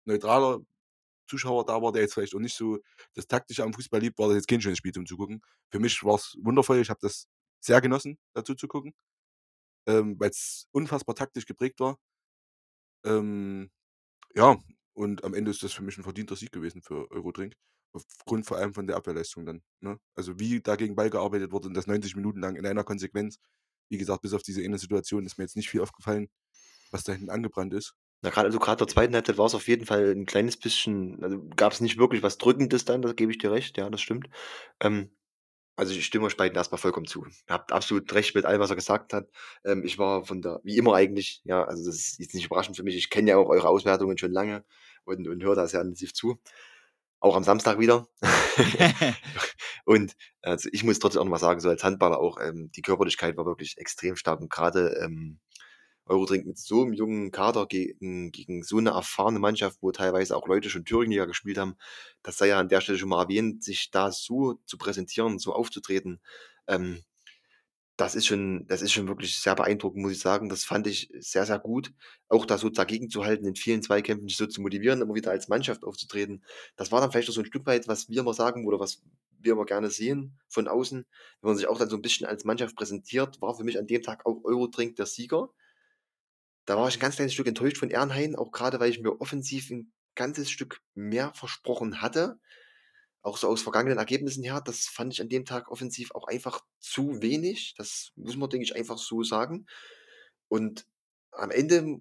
neutraler Zuschauer da war, der jetzt vielleicht auch nicht so das Taktische am Fußball liebt, war das jetzt kein schönes Spiel zum Zugucken. Für mich war es wundervoll. Ich habe das sehr genossen, dazu zu gucken, ähm, weil es unfassbar taktisch geprägt war. Ähm, ja, und am Ende ist das für mich ein verdienter Sieg gewesen für Eurodrink. Aufgrund vor allem von der Abwehrleistung dann. Ne? Also wie da gegen Ball gearbeitet wurde und das 90 Minuten lang in einer Konsequenz. Wie gesagt, bis auf diese eine Situation ist mir jetzt nicht viel aufgefallen, was da hinten angebrannt ist. Na, gerade also gerade der zweiten Halbzeit war es auf jeden Fall ein kleines bisschen, also gab es nicht wirklich was Drückendes dann, da gebe ich dir recht, ja, das stimmt. Ähm, also ich stimme euch beiden erstmal vollkommen zu. Ihr habt absolut recht mit allem, was er gesagt hat. Ähm, ich war von der, wie immer eigentlich, ja, also das ist jetzt nicht überraschend für mich. Ich kenne ja auch eure Auswertungen schon lange und, und höre da sehr intensiv zu. Auch am Samstag wieder. (laughs) (laughs) und also ich muss trotzdem auch noch mal sagen, so als Handballer auch, ähm, die Körperlichkeit war wirklich extrem stark und gerade ähm, Eurodrink mit so einem jungen Kader gegen, gegen so eine erfahrene Mannschaft, wo teilweise auch Leute schon Thüringenliga gespielt haben, das sei ja an der Stelle schon mal erwähnt, sich da so zu präsentieren, so aufzutreten, ähm, das ist schon, das ist schon wirklich sehr beeindruckend, muss ich sagen. Das fand ich sehr, sehr gut. Auch da so dagegen zu halten, in vielen Zweikämpfen sich so zu motivieren, immer wieder als Mannschaft aufzutreten. Das war dann vielleicht auch so ein Stück weit, was wir immer sagen oder was wir immer gerne sehen von außen. Wenn man sich auch dann so ein bisschen als Mannschaft präsentiert, war für mich an dem Tag auch Eurodrink der Sieger. Da war ich ein ganz kleines Stück enttäuscht von Ernhain, auch gerade weil ich mir offensiv ein ganzes Stück mehr versprochen hatte. Auch so aus vergangenen Ergebnissen her, das fand ich an dem Tag offensiv auch einfach zu wenig. Das muss man, denke ich, einfach so sagen. Und am Ende,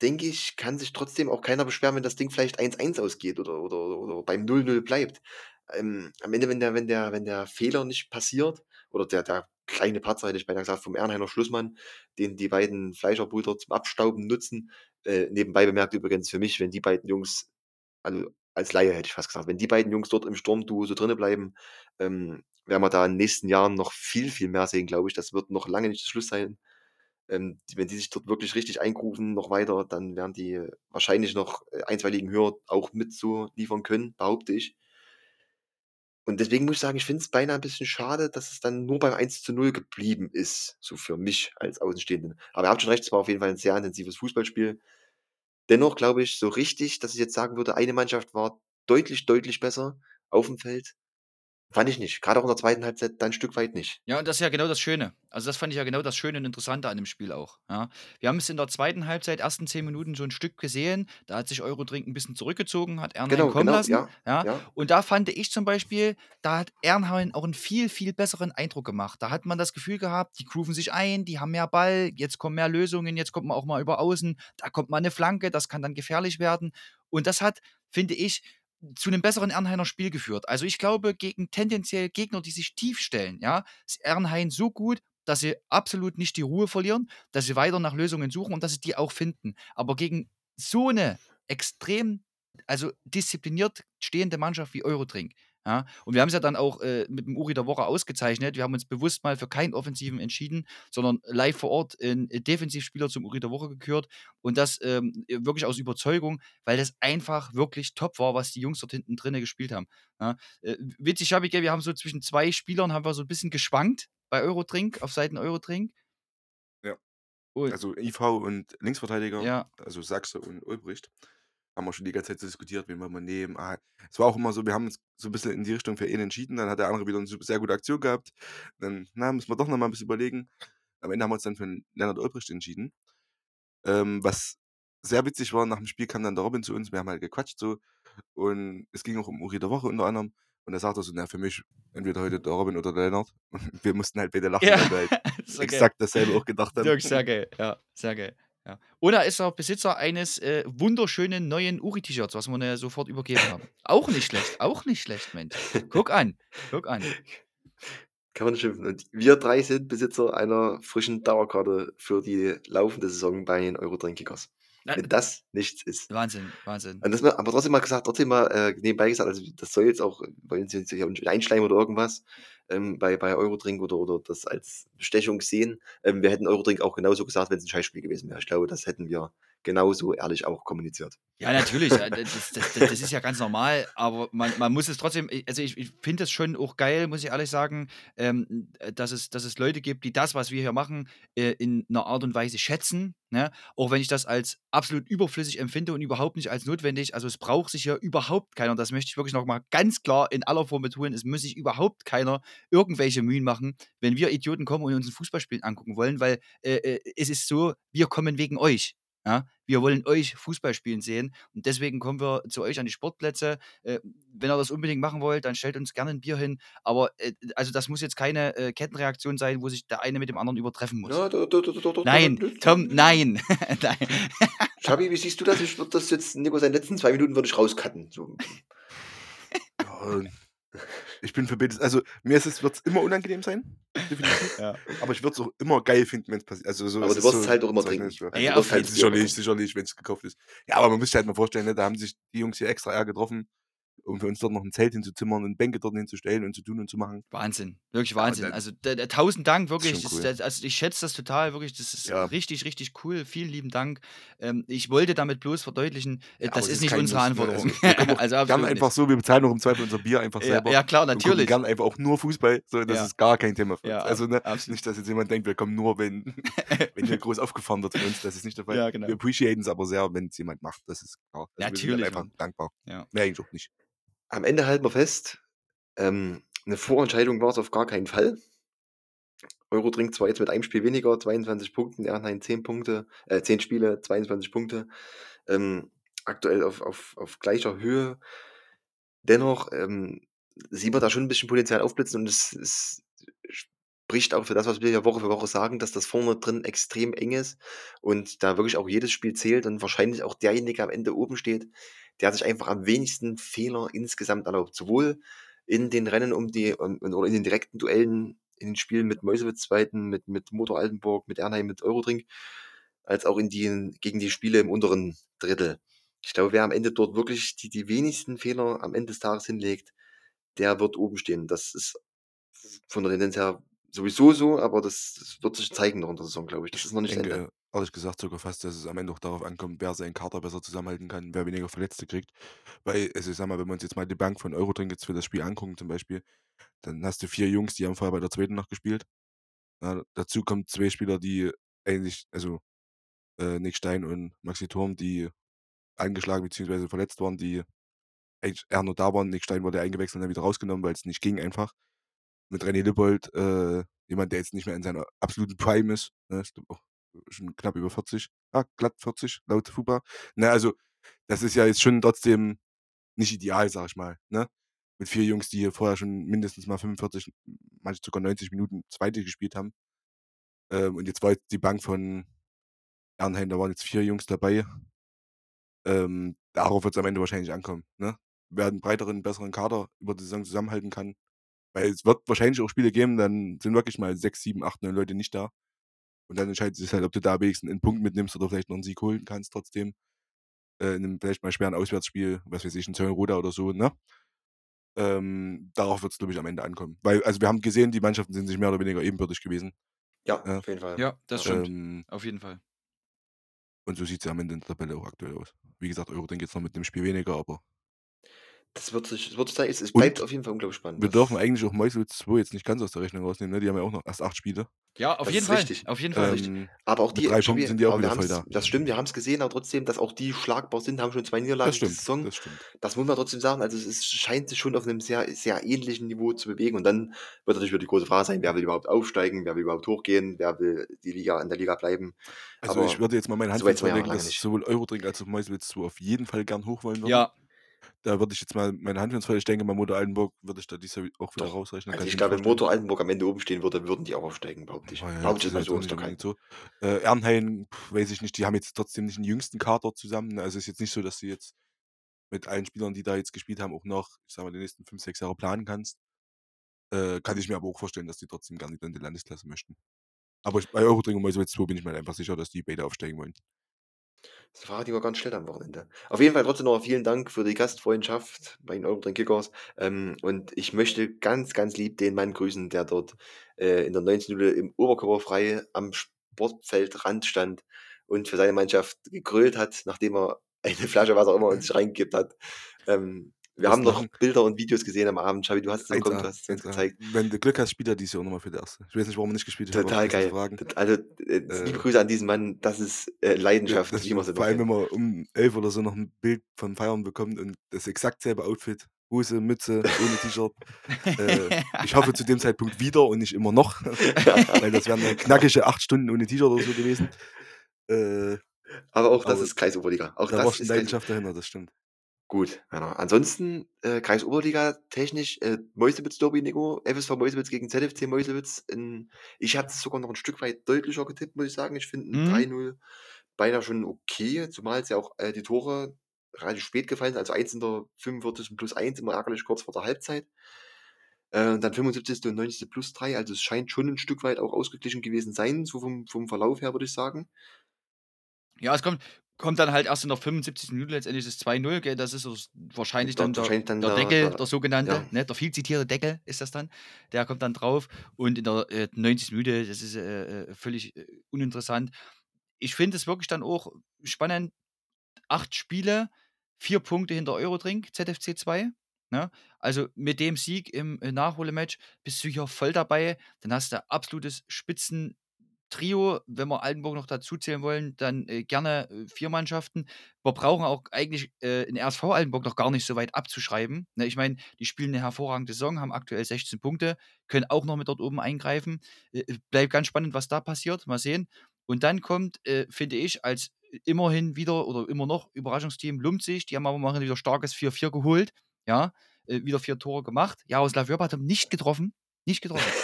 denke ich, kann sich trotzdem auch keiner beschweren, wenn das Ding vielleicht 1-1 ausgeht oder, oder, oder beim 0-0 bleibt. Ähm, am Ende, wenn der, wenn, der, wenn der Fehler nicht passiert, oder der, der kleine Patzer, hätte ich beinahe gesagt, vom Ernheiner Schlussmann, den die beiden Fleischerbrüder zum Abstauben nutzen. Äh, nebenbei bemerkt übrigens für mich, wenn die beiden Jungs, also als Laie hätte ich fast gesagt, wenn die beiden Jungs dort im Sturmduo so drinnen bleiben, ähm, werden wir da in den nächsten Jahren noch viel, viel mehr sehen, glaube ich. Das wird noch lange nicht der Schluss sein. Ähm, wenn die sich dort wirklich richtig eingrufen, noch weiter, dann werden die wahrscheinlich noch äh, ein, zwei Ligen höher auch mit so liefern können, behaupte ich. Und deswegen muss ich sagen, ich finde es beinahe ein bisschen schade, dass es dann nur beim 1:0 geblieben ist, so für mich als Außenstehenden. Aber ihr habt schon recht, es war auf jeden Fall ein sehr intensives Fußballspiel. Dennoch glaube ich, so richtig, dass ich jetzt sagen würde, eine Mannschaft war deutlich, deutlich besser auf dem Feld. Fand ich nicht. Gerade auch in der zweiten Halbzeit dann ein Stück weit nicht. Ja, und das ist ja genau das Schöne. Also, das fand ich ja genau das Schöne und Interessante an dem Spiel auch, ja. Wir haben es in der zweiten Halbzeit, ersten 10 Minuten so ein Stück gesehen. Da hat sich Eurodrink ein bisschen zurückgezogen, hat Ernheim Genau, kommen genau, lassen, ja, ja. ja. Und da fand ich zum Beispiel, da hat Ernheim auch einen viel, viel besseren Eindruck gemacht. Da hat man das Gefühl gehabt, die grooven sich ein, die haben mehr Ball, jetzt kommen mehr Lösungen, jetzt kommt man auch mal über außen, da kommt mal eine Flanke, das kann dann gefährlich werden. Und das hat, finde ich, zu einem besseren Ernheiner Spiel geführt. Also, ich glaube, gegen tendenziell Gegner, die sich tief stellen, ja, ist Ernheim so gut, dass sie absolut nicht die Ruhe verlieren, dass sie weiter nach Lösungen suchen und dass sie die auch finden. Aber gegen so eine extrem also, diszipliniert stehende Mannschaft wie Eurodrink, ja? Und wir haben es ja dann auch, äh, mit dem Uri der Woche ausgezeichnet. Wir haben uns bewusst mal für keinen Offensiven entschieden, sondern live vor Ort 'n Defensivspieler zum Uri der Woche gekürt und das, ähm, wirklich aus Überzeugung, weil das einfach wirklich top war, was die Jungs dort hinten drinnen gespielt haben, ja? Äh, witzig, Schabi, gell, wir haben so zwischen 2 Spielern haben wir so ein bisschen geschwankt bei Eurodrink auf Seiten Eurodrink. Ja. Und Also, IV und Linksverteidiger, Ja. also Sachse und Ulbricht, haben wir schon die ganze Zeit so diskutiert, wen wollen wir nehmen. Ah, es war auch immer so, wir haben uns so ein bisschen in die Richtung für ihn entschieden, dann hat der andere wieder eine sehr gute Aktion gehabt. Dann, na, müssen wir doch noch mal 'n bisschen überlegen. Am Ende haben wir uns dann für 'n Lennart Ulbricht entschieden. Ähm, was sehr witzig war, nach dem Spiel kam dann der Robin zu uns, wir haben halt gequatscht so und es ging auch um Uri der Woche unter anderem und er so: „Na, für mich entweder heute der Robin oder der Lennart.“ (laughs) Und wir mussten halt beide lachen, Ja, weil wir halt (laughs) geil. exakt dasselbe auch gedacht haben. Wirklich sehr geil, ja, sehr geil, ja. Und er ist auch Besitzer eines, äh, wunderschönen neuen Uri-T-Shirts, was wir ihm sofort übergeben haben. Auch nicht schlecht, auch nicht schlecht, Mensch. Guck an, guck an. Kann man schimpfen. Und wir 3 sind Besitzer einer frischen Dauerkarte für die laufende Saison bei den Eurodrink Kickers. Wenn das nichts ist. Wahnsinn, Wahnsinn. Und das aber trotzdem mal gesagt trotzdem mal, äh, nebenbei gesagt, also das soll jetzt auch wollen Sie hier nicht einschleimen oder irgendwas, ähm, bei bei Eurodrink oder oder das als Bestechung sehen. Ähm, wir hätten Eurodrink auch genauso gesagt, wenn's 'n Scheißspiel gewesen wäre. Ich glaube, das hätten wir genauso ehrlich auch kommuniziert. Ja, natürlich, äh, das das das ist ja ganz normal, aber man man muss es trotzdem also, ich ich finde es schon auch geil, muss ich ehrlich sagen, ähm, äh, dass es dass es Leute gibt, die das, was wir hier machen, äh, in 'ner Art und Weise schätzen, ne? Auch wenn ich das als absolut überflüssig empfinde und überhaupt nicht als notwendig. Also, es braucht sich hier überhaupt keiner, das möchte ich wirklich noch mal ganz klar in aller Form betonen, es muss sich überhaupt keiner irgendwelche Mühen machen, wenn wir Idioten kommen und uns 'n Fußballspiel angucken wollen, weil, äh, äh, es ist so, wir kommen wegen euch, ja? Wir wollen euch Fußball spielen sehen und deswegen kommen wir zu euch an die Sportplätze. Äh, wenn ihr das unbedingt machen wollt, dann stellt uns gerne 'n Bier hin, aber, äh, also, das muss jetzt keine, äh, Kettenreaktion sein, wo sich der eine mit dem anderen übertreffen muss. Ja, do do do do do Nein, Tom, nein, (laughs) nein. Schabi, wie siehst du das? Ich würde das jetzt Nico, seine letzten 2 Minuten würde ich rauscutten, so. (laughs) Ja, ich bin für beides also, mir ist es wird's immer unangenehm sein, definitiv. Ja. Aber ich würde es auch immer geil finden, wenn's passiert. Also, so Aber es du wirst so es halt auch immer trinken. nicht, ja. Also, Ja, halt Sicherlich, sicherlich, wenn's gekauft ist. Ja, aber man muss sich halt mal vorstellen, ne, da haben sich die Jungs hier extra eher getroffen, um für uns dort noch 'n Zelt hinzuzimmern und Bänke dort hinzustellen und zu tun und zu machen. Wahnsinn, wirklich Ja, Wahnsinn. dann Also, da da tausend Dank, wirklich. cool. das also, ich schätze das total, wirklich. Das ist Ja. richtig, richtig cool. Vielen lieben Dank. Ähm, ich wollte damit bloß verdeutlichen, äh, Ja, das es ist nicht unsere Muss, ne? Anforderung. Also, wir (laughs) Also, gern einfach nicht. so wir bezahlen auch im Zweifel unser Bier einfach Ja, selber ja klar, natürlich. gern einfach auch nur Fußball. So, das Ja. ist gar kein Thema für uns. Ja, Also, ne, nicht, dass jetzt jemand denkt, wir kommen nur, wenn (laughs) wenn hier groß aufgefahren wird für uns. Das ist nicht der Fall. Ja, Wir genau. appreciaten's aber sehr, wenn's jemand macht. Das ist klar. Also, wir sind Natürlich, einfach dankbar. Ja. Mehr eigentlich auch nicht. Am Ende halten wir fest, ähm, 'ne Vorentscheidung war's auf gar keinen Fall. Eurodrink zwar jetzt mit einem Spiel weniger, 22 Punkten, Ernheim 10 Punkte, äh, 10 Spiele, 22 Punkte. Ähm, aktuell auf auf auf gleicher Höhe. Dennoch, ähm, sieht man da schon 'n bisschen Potenzial aufblitzen und es es spricht auch für das, was wir ja Woche für Woche sagen, dass das vorne drin extrem eng ist und da wirklich auch jedes Spiel zählt und wahrscheinlich auch derjenige am Ende oben steht, der sich einfach am wenigsten Fehler insgesamt erlaubt. Sowohl in den Rennen um die um oder in den direkten Duellen, in den Spielen mit Meuselwitz Zweiten, mit mit Motor Altenburg, mit Ernheim, mit Eurodrink, als auch in den gegen die Spiele im unteren Drittel. Ich glaube, wer am Ende dort wirklich die die wenigsten Fehler am Ende des Tages hinlegt, der wird oben stehen. Das ist von der Tendenz her sowieso so, aber das das wird sich zeigen noch in der Saison, glaube ich. Das ist noch nicht Ende. Ehrlich gesagt sogar fast, dass es am Ende auch darauf ankommt, wer seinen Kader besser zusammenhalten kann, wer weniger Verletzte kriegt. Weil, also, ich sage mal, wenn wir uns jetzt mal die Bank von Eurodrink jetzt für das Spiel angucken zum Beispiel, dann hast du 4 Jungs, die haben vorher bei der 2. noch gespielt. Ja, dazu kommen 2 Spieler, die eigentlich also, äh, Nick Stein und Maxi Thurm, die angeschlagen beziehungsweise verletzt waren, die eigentlich eher nur da waren. Nick Stein wurde eingewechselt und dann wieder rausgenommen, weil's nicht ging einfach. Mit René Lippold, äh, jemand, der jetzt nicht mehr in seiner absoluten Prime ist, ne? Ich glaube auch schon knapp über 40. Ah, glatt 40 laut FUPA. Ne, also, das ist ja jetzt schon trotzdem nicht ideal, sage ich mal, ne? Mit 4 Jungs, die hier vorher schon mindestens mal 45, manche sogar 90 Minuten Zweite gespielt haben. Ähm, und jetzt war jetzt die Bank von Ernheim, da waren jetzt 4 Jungs dabei. Ähm, darauf wird's am Ende wahrscheinlich ankommen, ne? Wer 'n breiteren, besseren Kader über die Saison zusammenhalten kann. Weil es wird wahrscheinlich auch Spiele geben, dann sind wirklich mal 6, 7, 8, 9 Leute nicht da. Und dann entscheidet sich's halt, ob du da wenigstens 'n Punkt mitnimmst oder vielleicht noch 'n Sieg holen kannst trotzdem. Äh, in 'nem vielleicht mal schweren Auswärtsspiel, was weiß ich, in Zeulenroda oder so, ne? Ähm, darauf wird's, glaube ich, am Ende ankommen. Weil also, wir haben gesehen, die Mannschaften sind sich mehr oder weniger ebenbürtig gewesen. Ja, Ja. auf jeden Fall. Ja, das stimmt. Ähm Auf jeden Fall. Und so sieht's ja am Ende in der Tabelle auch aktuell aus. Wie gesagt, Eurodrink jetzt noch mit 'nem Spiel weniger, aber Das wird sich das wird sich zeigen. Es es Und bleibt auf jeden Fall unglaublich spannend. wir Das dürfen eigentlich auch Meuselwitz 2 jetzt nicht ganz aus der Rechnung rausnehmen, ne? Die haben ja auch noch erst 8 Spiele. Ja, auf Das jeden ist Fall. richtig. Auf jeden Fall. richtig. Ähm, Aber auch mit die 3 Spiele Punkten sind die auch aber wir wieder voll haben's da. das stimmt, wir haben's gesehen, aber trotzdem, dass auch die schlagbar sind, haben schon 2 Niederlagen Das diese stimmt, Saison. das stimmt. Das muss man trotzdem sagen. Also, es ist scheint sich schon auf 'nem sehr sehr ähnlichen Niveau zu bewegen und dann wird natürlich wieder die große Frage sein: Wer will überhaupt aufsteigen? Wer will überhaupt hochgehen? Wer will die Liga in der Liga bleiben? Also, Aber ich würde jetzt mal meine Hand so ins weit sind wir Feuer ja legen, lange dass nicht. sowohl Eurodrink als auch Meuselwitz 2 auf jeden Fall gern hoch wollen würden. Ja. Da würde ich jetzt mal meine Hand ins Feuer ich denke mal, Motor Altenburg würde ich da Jahr auch wieder Doch. rausrechnen, Also, ich glaube, wenn. Motor Altenburg am Ende oben stehen würde, würden die auch aufsteigen, behaupte ich. Oh ja, Behaupte ich jetzt so nicht so. Äh, Ernheim, weiß ich nicht, die haben jetzt trotzdem nicht 'n jüngsten Kader zusammen? Also, es ist jetzt nicht so, dass du jetzt mit allen Spielern, die da jetzt gespielt haben, auch noch, ich sage mal, die nächsten 5, 6 Jahre planen kannst. Äh, kann ich mir aber auch vorstellen, dass die trotzdem gerne wieder in die Landesklasse möchten. Aber ich bei Eurodrink und Meuselwitz 2 bin ich mir einfach sicher, dass die beide aufsteigen wollen. Das Frage, die wir ganz schnell am Wochenende. Auf jeden Fall trotzdem noch vielen Dank für die Gastfreundschaft bei den Eurodrink Kickers. Ähm, und ich möchte ganz, ganz lieb den Mann grüßen, der dort, äh, in der 90. Minute im Oberkörper frei am Sportfeldrand stand und für seine Mannschaft gegrölt hat, nachdem er eine Flasche, was auch immer, sich (laughs) reingekippt hat. Ähm, wir Das haben noch Bilder und Videos gesehen am Abend. Xavi, du hast es noch bekommen, du 1A, hast es uns 1A. gezeigt. Wenn du Glück hast, spielt er dieses Jahr auch noch mal für die 1. Ich weiß nicht, warum er nicht gespielt hat, Total geil. also, äh, Äh liebe Grüße an diesen Mann. Das ist, äh, Leidenschaft, das nicht vor allem, wenn man um 11 oder so noch 'n Bild vom Feiern bekommt und das exakt selbe Outfit, Hose, Mütze, ohne T-Shirt. Äh, (laughs) ich hoffe zu dem Zeitpunkt wieder und nicht immer noch, (laughs) weil das wären dann knackige 8 Stunden ohne T-Shirt oder so gewesen. Äh, Aber auch das aber ist Kreisoberliga. Auch da das ist Leidenschaft dahinter, das stimmt. Gut, genau. Ansonsten, äh, Kreisoberliga technisch, äh, Meuselwitz Derby, Nico, FSV Meuselwitz gegen ZFC Meuselwitz in ich habe es sogar noch 'n Stück weit deutlicher getippt, muss ich sagen. Ich finde Mhm. 3:0 beinahe schon okay, zumal's ja auch, äh, die Tore relativ spät gefallen sind, also eins in der 45. plus 1, immer ärgerlich kurz vor der Halbzeit. Äh, und dann 75. und 90. plus 3, also es scheint schon 'n Stück weit auch ausgeglichen gewesen sein, so vom vom Verlauf her, würde ich sagen. Ja, es kommt kommt dann halt erst in der 75. Minute letztendlich das 2:0, gell? Das ist wahrscheinlich dann der wahrscheinlich dann der der Deckel, der der sogenannte, ja. ne? Der viel zitierte Deckel ist das dann. Der kommt dann drauf und in der, äh, 90. Minute, das ist, äh, äh, völlig, äh, uninteressant. Ich finde es wirklich dann auch spannend. 8 Spiele, 4 Punkte hinter Eurodrink, ZFC 2, ne? Also, mit dem Sieg im, äh, Nachholmatch bist du hier voll dabei. Dann hast du absolutes Spitzentrio. Wenn wir Altenburg noch dazuzählen wollen, dann, äh, gerne, äh, 4 Mannschaften. Wir brauchen auch eigentlich, äh, 'n RSV Altenburg noch gar nicht so weit abzuschreiben, ne? Ich meine, die spielen 'ne hervorragende Saison, haben aktuell 16 Punkte, können auch noch mit dort oben eingreifen. Äh, äh, bleibt ganz spannend, was da passiert, mal sehen. Und dann kommt, finde ich, als immerhin wieder oder immer noch Überraschungsteam Lumpzig, die haben aber mal wieder starkes 4-4 geholt, ja, wieder vier Tore gemacht. Jaroslav Jöp hat nicht getroffen, nicht getroffen.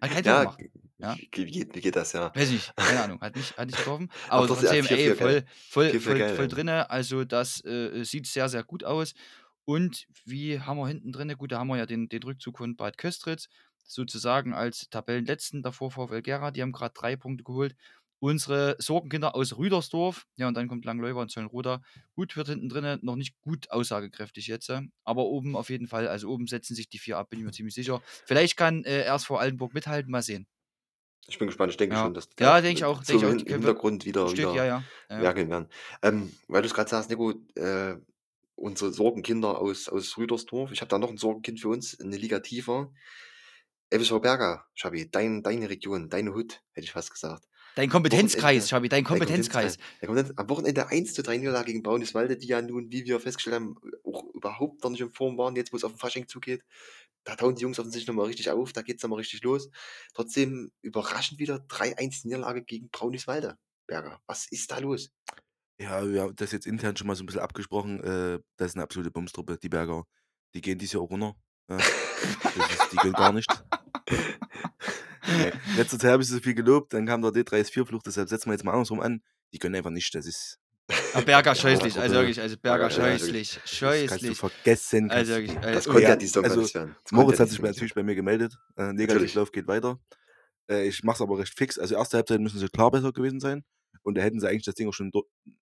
Hat kein Tor Ja, gemacht. Ja. wie geht wie geht das, ja? Weiß ich, keine Ahnung, hat nicht hat nicht getroffen, (laughs) Aber trotzdem, ja, trotzdem, 4-4 ey, voll voll 4-4 voll voll ja. drinne. Also, das, äh, sieht sehr, sehr gut aus. Und wie haben wir hinten drinne gut, da haben wir ja den den Rückzug von Bad Köstritz sozusagen als Tabellenletzten, davor VfL Gera, die haben grad 3 Punkte geholt. Unsere Sorgenkinder aus Rüdersdorf, ja, und dann kommt Langleuber und Zollenroda. Gut, wird hinten drinne noch nicht gut aussagekräftig jetzt, äh, aber oben auf jeden Fall. Also, oben setzen sich die 4 ab, bin ich mir (laughs) ziemlich sicher. Vielleicht kann, äh, RSV Altenburg mithalten, mal sehen. Ich bin gespannt. Ich denke Ja. schon, dass Ja, da, denke ich auch, denke ich im auch, Hintergrund wieder Ein Stück, wieder ja. Ja, werkeln werden. Ähm, weil du's grad sagst, Nico, äh, unsere Sorgenkinder aus aus Rüdersdorf. Ich habe da noch 'n Sorgenkind für uns, 'ne Liga tiefer. FSV Berger, Schabi, dein deine Region, deine Hut, hätte ich fast gesagt. Dein Kompetenzkreis, Schabi, dein dein Kompetenzkreis. Kompetenzkreis. Der Kompetenz am Wochenende 1:3 Niederlage gegen Braunschweig, die ja nun, wie wir festgestellt haben, auch überhaupt noch nicht in Form waren, jetzt wo's auf 'n Fasching zugeht. Da tauen die Jungs offensichtlich noch mal richtig auf, da geht's noch mal richtig los. Trotzdem überraschend wieder 3:1 Niederlage gegen Braunschweig, Berger. Was ist da los? Ja, wir haben das jetzt intern schon mal so 'n bisschen abgesprochen. Äh, das ist 'ne absolute Bumstruppe, die Berger. Die gehen dieses Jahr auch runter. Das ist die gehen gar nicht. Ne, letztes Jahr habe ich so viel gelobt, dann kam der D3S4-Fluch, deshalb setzen wir jetzt mal andersrum an. Die können einfach nicht, das ist Berger scheußlich, also wirklich, also Berger wirklich. scheußlich, Das kannst du scheußlich. vergessen, Also wirklich, Das äh, konnte Ja, ja die Saison gar also. Das Moritz hat sich natürlich bei mir gemeldet. Äh. Negativlauf geht weiter. Äh, ich mache es aber recht fix. Also, erste Halbzeit müssen sie klar besser gewesen sein und da hätten sie eigentlich das Ding auch schon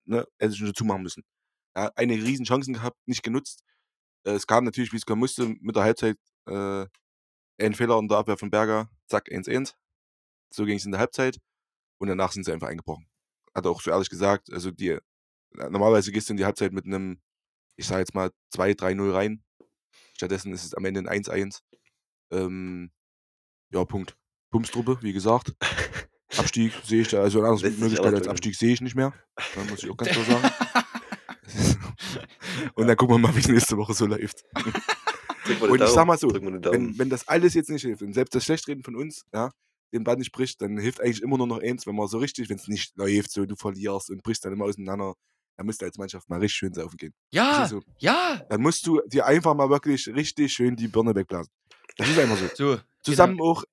ne, hätten sie schon zumachen müssen. Ja, einige Riesenchancen gehabt, nicht genutzt. Äh, es kam natürlich, wie's kommen musste, mit der Halbzeit, äh, ein Fehler in der Abwehr von Berger, zack, 1:1. So ging's in der Halbzeit und danach sind sie einfach eingebrochen. Hat er auch so ehrlich gesagt, also die normalerweise gehst du in die Halbzeit mit 'nem, ich sage jetzt mal 2, 3:0 rein. Stattdessen ist es am Ende 'n 1:1. Ähm, ja, Punkt. Bumstruppe, wie gesagt. Abstieg sehe ich da also eine andere Möglichkeit als. Abstieg sehe ich nicht mehr. Ja, muss ich auch ganz klar sagen. (laughs) Und dann gucken wir mal, wie's nächste Woche so läuft. Und ich Daumen. mal so, wenn wenn das alles jetzt nicht hilft und selbst das Schlechtreden von uns, ja, den Band nicht bricht, dann hilft eigentlich immer nur noch eins, wenn man so richtig wenn's nicht läuft, so du verlierst und brichst dann immer auseinander, dann musst du als Mannschaft mal richtig schön saufen gehen. Ja, so. ja. Dann musst du dir einfach mal wirklich richtig schön die Birne wegblasen. Das ist einfach so. (laughs) So, genau. Zusammen auch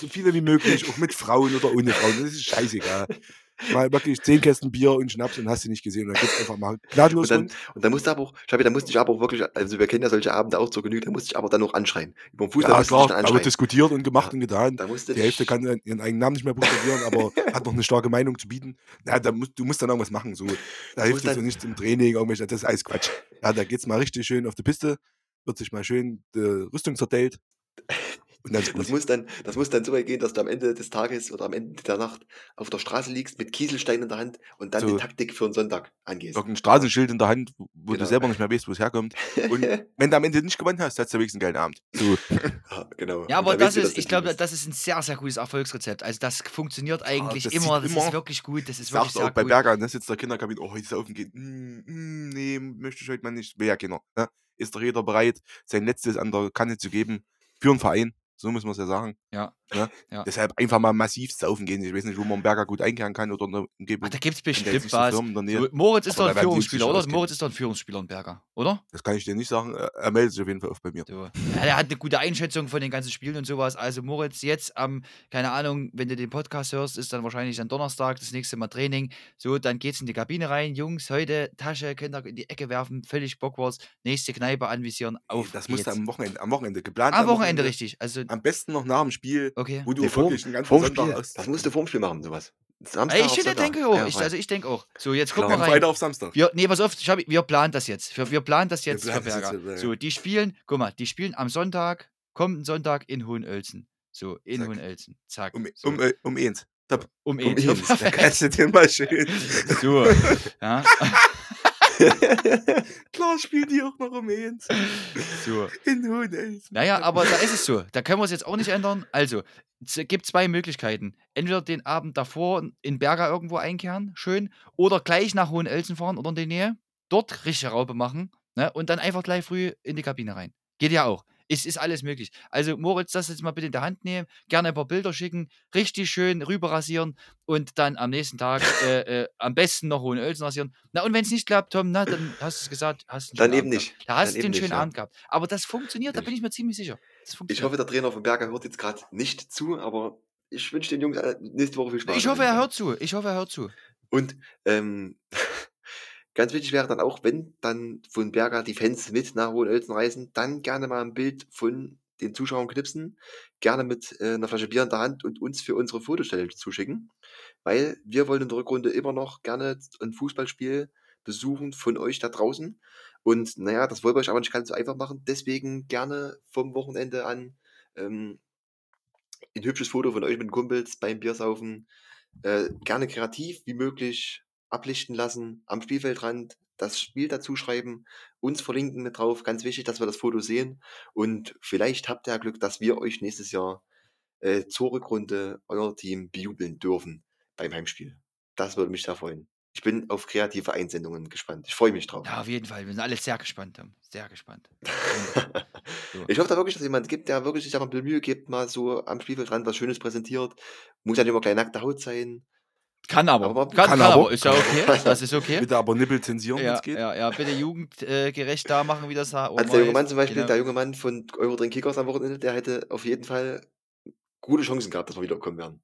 so viele wie möglich, auch mit Frauen oder ohne Frauen, das ist scheißegal. (laughs) Mal wirklich 10 Kästen Bier und Schnaps und hast du nicht gesehen und dann geht's einfach mal gnadenlos Und dann und dann musst du aber auch Schabi, da musste ich aber auch wirklich also, wir kennen ja solche Abende auch zur Genüge, da musste ich aber dann auch anschreien. Überm Fußball Ja klar, da wird diskutiert und gemacht Ja, und getan. Die Hälfte kann ihren eigenen Namen nicht mehr buchstabieren, aber (laughs) hat noch 'ne starke Meinung zu bieten. Ja, da musst du musst dann irgendwas machen, so. Da hilft dir so dann nichts im Training, irgendwelche das ist alles Quatsch. Ja, da geht's mal richtig schön auf die Piste, wird sich mal schön die Rüstung zerteilt (laughs) und dann ist das gut. muss dann das muss dann so weit gehen, dass du am Ende des Tages oder am Ende der Nacht auf der Straße liegst mit Kieselstein in der Hand und dann die So. Taktik für 'n Sonntag angehst. Irgend 'n Straßenschild in der Hand, wo wo du Genau. selber nicht mehr weißt, wo's herkommt. Und (laughs) wenn du am Ende nicht gewonnen hast, hattest du wenigstens 'n geilen Abend. So. (laughs) Ja, genau. Ja, aber das ist du ich glaube, das ist 'n sehr, sehr gutes Erfolgsrezept. Also, das funktioniert Ja, eigentlich das sieht immer. Das ist immer wirklich gut. Das ist ich wirklich sag's auch sehr bei gut. Berger, ne, sitzt der Kinderkabine: „Oh, heute saufen gehen. Hm, hm, ne, möchte ich heute mal nicht.“ Will ja keiner, ne? Ist doch jeder bereit, sein Letztes an der Kante zu geben für 'n Verein. So muss man's ja sagen, Ja, ne? ja. Deshalb einfach mal massiv saufen gehen. Ich weiß nicht, wo man Berger gut einkehren kann oder in der Ach, Umgebung. da gibt's Sind ja jetzt bestimmt was. In Moritz ist doch 'n da werden die sich Führungsspieler, oder? Moritz ist doch 'n Führungsspieler in Berger, oder? Das kann ich dir nicht sagen. Er er meldet sich auf jeden Fall oft bei mir. So. Ja, der hat 'ne gute Einschätzung von den ganzen Spielen und so was. Also, Moritz, jetzt am keine Ahnung, wenn du den Podcast hörst, ist dann wahrscheinlich am Donnerstag das nächste Mal Training. So, dann geht's in die Kabine rein. Jungs, heute Tasche, könnt ihr in die Ecke werfen, völlig Bockwurst, nächste Kneipe anvisieren, Ne, auf das musst du am Wochenende am Wochenende geplant Am am Wochenende, Wochenende. richtig. Also Am besten noch nach dem Spiel, Okay. Wo du Ne, auch vorm wirklich 'n ganzen vorm Sonntag Spiel. aus Das musst du vorm Spiel machen, so was. Ey, Samstag ich auf finde, Sonntag. denke ich auch. Ja, Ich also, ich denke auch. So, jetzt gucken wir rein. Freitag auf Samstag. Wir ne, pass auf, Schabi, wir planen das jetzt. Wir wir planen das jetzt jetzt, Berger. ja, ja. So, die spielen guck mal, die spielen am Sonntag kommenden Sonntag in Hohenölzen. So, in Zack. Hohenölzen. Zack. Um So. um äh, um 1. Top. Um Um 1. So, eins. Da kannst du dir mal schön So, ja. (laughs) (laughs) (laughs) Klar spielen die auch noch um 1. So. In Hohenölzen. Na ja, aber da ist es so. Da können wir's jetzt auch nicht ändern. Also, es gibt 2 Möglichkeiten. Entweder den Abend davor in Berger irgendwo einkehren, schön, oder gleich nach Hohenölzen fahren oder in die Nähe, dort richtige Raupe machen, ne, und dann einfach gleich früh in die Kabine rein. Geht ja auch. Es ist alles möglich. Also Moritz, das jetzt mal bitte in der Hand nehmen, gerne ein paar Bilder schicken, richtig schön rüber rasieren und dann am nächsten Tag äh, äh, am besten noch Hohenölzen rasieren. Na und wenn es nicht klappt, Tom, na, dann hast du es gesagt, hast einen Dann eben Abend nicht. Da hast du nicht, schönen ja. Abend gehabt. Aber das funktioniert, da bin ich mir ziemlich sicher. Ich hoffe, der Trainer von Berger hört jetzt gerade nicht zu, aber ich wünsche den Jungs äh, nächste Woche viel Spaß. Ich hoffe, er hört zu. Ich hoffe, er hört zu. Und ähm, (laughs) ganz wichtig wäre dann auch, wenn dann von Berger die Fans mit nach Hohenölzen reisen, dann gerne mal ein Bild von den Zuschauern knipsen, gerne mit äh, einer Flasche Bier in der Hand und uns für unsere Fotostelle zuschicken, weil wir wollen in der Rückrunde immer noch gerne ein Fußballspiel besuchen von euch da draußen. Und naja, das wollen wir euch aber nicht ganz so einfach machen. Deswegen gerne vom Wochenende an ähm, ein hübsches Foto von euch mit den Kumpels beim Biersaufen. Äh, gerne kreativ wie möglich ablichten lassen, am Spielfeldrand das Spiel dazu schreiben, uns verlinken mit drauf. Ganz wichtig, dass wir das Foto sehen. Und vielleicht habt ihr ja Glück, dass wir euch nächstes Jahr äh, zur Rückrunde euer Team bejubeln dürfen beim Heimspiel. Das würde mich sehr freuen. Ich bin auf kreative Einsendungen gespannt. Ich freue mich drauf. Ja, auf jeden Fall. Wir sind alle sehr gespannt. Sehr gespannt. (laughs) So. Ich hoffe da wirklich, dass jemand gibt, der wirklich sich auch ein bisschen Mühe gibt, mal so am Spielfeldrand was Schönes präsentiert. Muss ja nicht immer gleich nackte Haut sein. Kann aber. Aber- kann, kann, Kann aber. aber. Ist ja okay. (laughs) Das ist okay. Bitte aber Nippel zensieren, wenn Ja, es geht. ja, ja, bitte jugendgerecht da machen, wie das da Also der junge Mann zum Beispiel, Genau. der junge Mann von Eurodrink Kickers am Wochenende, der hätte auf jeden Fall gute Chancen gehabt, dass wir wiederkommen wären.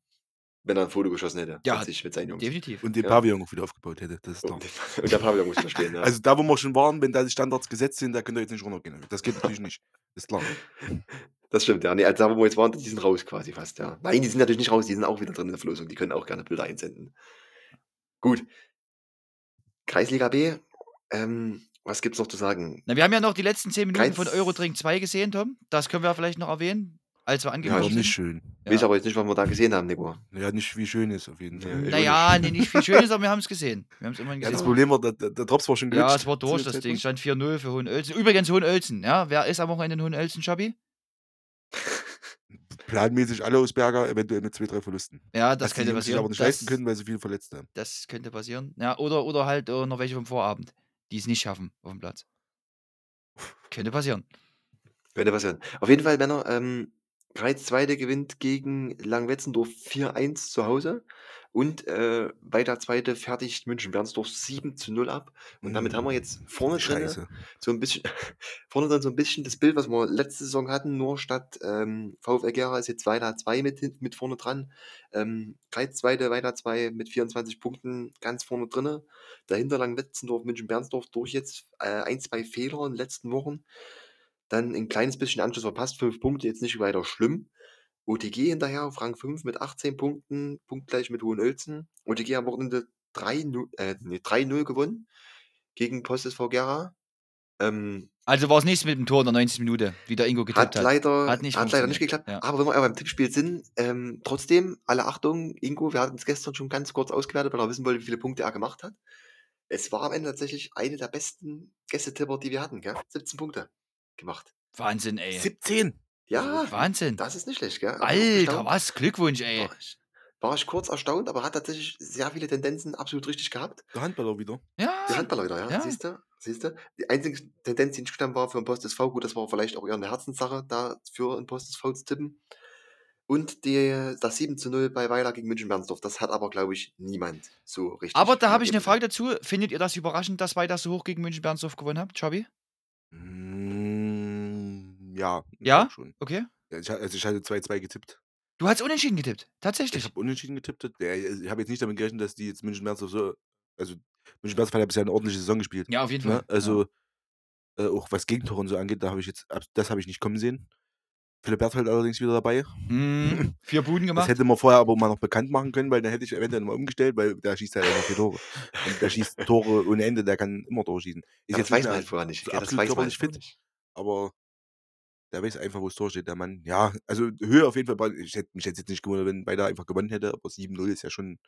Wenn er ein Foto geschossen hätte. Ja, mit sich, mit seinen Jungs. Definitiv. Und den Ja. Pavillon auch wieder aufgebaut hätte. Das ist. Und, und der Pavillon muss da stehen. (laughs) Ja. Also da, wo wir schon waren, wenn da die Standards gesetzt sind, da könnt ihr jetzt nicht runtergehen. Das geht natürlich nicht. ist klar. (laughs) das stimmt, ja. Nee, also da, wo wir jetzt waren, die sind raus quasi fast, ja. Nein, die sind natürlich nicht raus, die sind auch wieder drin in der Verlosung. Die können auch gerne Bilder einsenden. Gut. Kreisliga B, ähm, was gibt's noch zu sagen? Na, wir haben ja noch die letzten 10 Minuten von Keins- Eurodrink 2 gesehen, Tom. Das können wir vielleicht noch erwähnen, als wir Ja, angekommen aber sind. nicht schön. Ja. Weiß aber jetzt nicht, was wir da gesehen haben, Nico. Ja, nicht wie schön ist auf jeden Fall. Nee. Naja, nee, nicht viel Schönes, aber wir haben es gesehen. Wir haben es immerhin Ja, das gesehen. Problem war, der, der, Drops war schon Ja, glitscht es war durch, das Ding. Stand 4-0 für Hohenölzen. Übrigens Hohenölzen, ja. Wer ist am Wochenende in Hohenölzen, Schabi? (laughs) Planmäßig alle aus Berger, eventuell mit zwei, drei Verlusten. Ja, das die könnte Jungs sich passieren. aber nicht Das, leisten können, weil sie viele Verletzte haben. das könnte passieren. Ja, oder, oder halt äh, noch welche vom Vorabend, die es nicht schaffen auf dem Platz. (laughs) Könnte passieren. Könnte passieren. Auf jeden Fall, Männer, ähm, Greiz Zweite gewinnt gegen Langwetzendorf 4-1 zu Hause und äh, weiter Zweite fertigt München Bernsdorf 7 zu 0 ab. Und damit haben wir jetzt vorne drin Scheiße. so ein bisschen, (laughs) vorne drin so ein bisschen das Bild, was wir letzte Saison hatten, nur statt ähm, VfL Gera ist jetzt weiter 2 mit, mit vorne dran. Ähm, Greiz Zweite, weiter 2 mit 24 Punkten ganz vorne drinne. Dahinter Langwetzendorf, München Bernsdorf durch jetzt äh, ein, zwei Fehler in den letzten Wochen. Dann ein kleines bisschen Anschluss verpasst, fünf Punkte, jetzt nicht weiter schlimm. OTG hinterher auf Rang 5 mit 18 Punkten, punktgleich mit Hohenölzen. OTG am Wochenende 3-0 äh, nee, 3-0 gewonnen gegen Post SV Gera. Ähm, Also war es nichts mit dem Tor in der 90. Minute, wie der Ingo getippt hat, hat. leider, Hat nicht hat leider nicht geklappt. ja. Aber wenn wir beim Tippspiel sind, ähm, trotzdem, alle Achtung, Ingo, wir hatten es gestern schon ganz kurz ausgewertet, weil er wissen wollte, wie viele Punkte er gemacht hat. Es war am Ende tatsächlich eine der besten Gästetipper, die wir hatten, gell? 17 Punkte gemacht. Wahnsinn, ey. 17. Ja, Wahnsinn. das ist nicht schlecht, gell? Aber Alter, was? Glückwunsch, ey. War ich, war ich kurz erstaunt, aber hat tatsächlich sehr viele Tendenzen absolut richtig gehabt. Der Handballer wieder. Ja. Die Handballer wieder, ja. Ja. Siehst du? Siehst du? Die einzige Tendenz, die nicht gestimmt war für den Post SV, gut, das war vielleicht auch eher eine Herzenssache, da für einen Post SV zu tippen. Und die, das 7 zu 0 bei Weiler gegen München Bernsdorf, das hat aber, glaube ich, niemand so richtig. Aber da habe ich eine. Frage dazu. Findet ihr das überraschend, dass Weiter so hoch gegen München Bernsdorf gewonnen habt, Chabi? Mm, ja. ich Ja? glaub Schon. Okay. Ja, ich, ha- also ich hatte 2-2 getippt. Du hast unentschieden getippt. Ich Tatsächlich. habe unentschieden getippt. Ja, ich habe jetzt nicht damit gerechnet, dass die jetzt München Bernsdorf so. Also, München Bernsdorf hat ja bisher eine ordentliche Saison gespielt. Ja, auf jeden Fall. Ne? Also, äh, auch was Gegentore und so angeht, da habe ich jetzt, ab- das habe ich nicht kommen sehen. Philipp Berthold allerdings wieder dabei. Ja. Hm, (laughs) vier Buden Das gemacht. hätte man vorher aber mal noch bekannt machen können, weil dann hätte ich eventuell mal umgestellt, weil der schießt halt einfach vier Tore. Und der schießt Tore ohne Ende, der kann immer Tore schießen. Ist Ja, jetzt das weiß nicht man mehr halt vorher nicht. so gell, Das absolut weiß man halt körperlich vorher fit, nicht. aber der weiß einfach, wo das Tor steht, der Mann. Ja, also Höhe auf jeden Fall. Ich hätte mich jetzt nicht gewundert, wenn beide einfach gewonnen hätte, aber 7-0 ist ja schon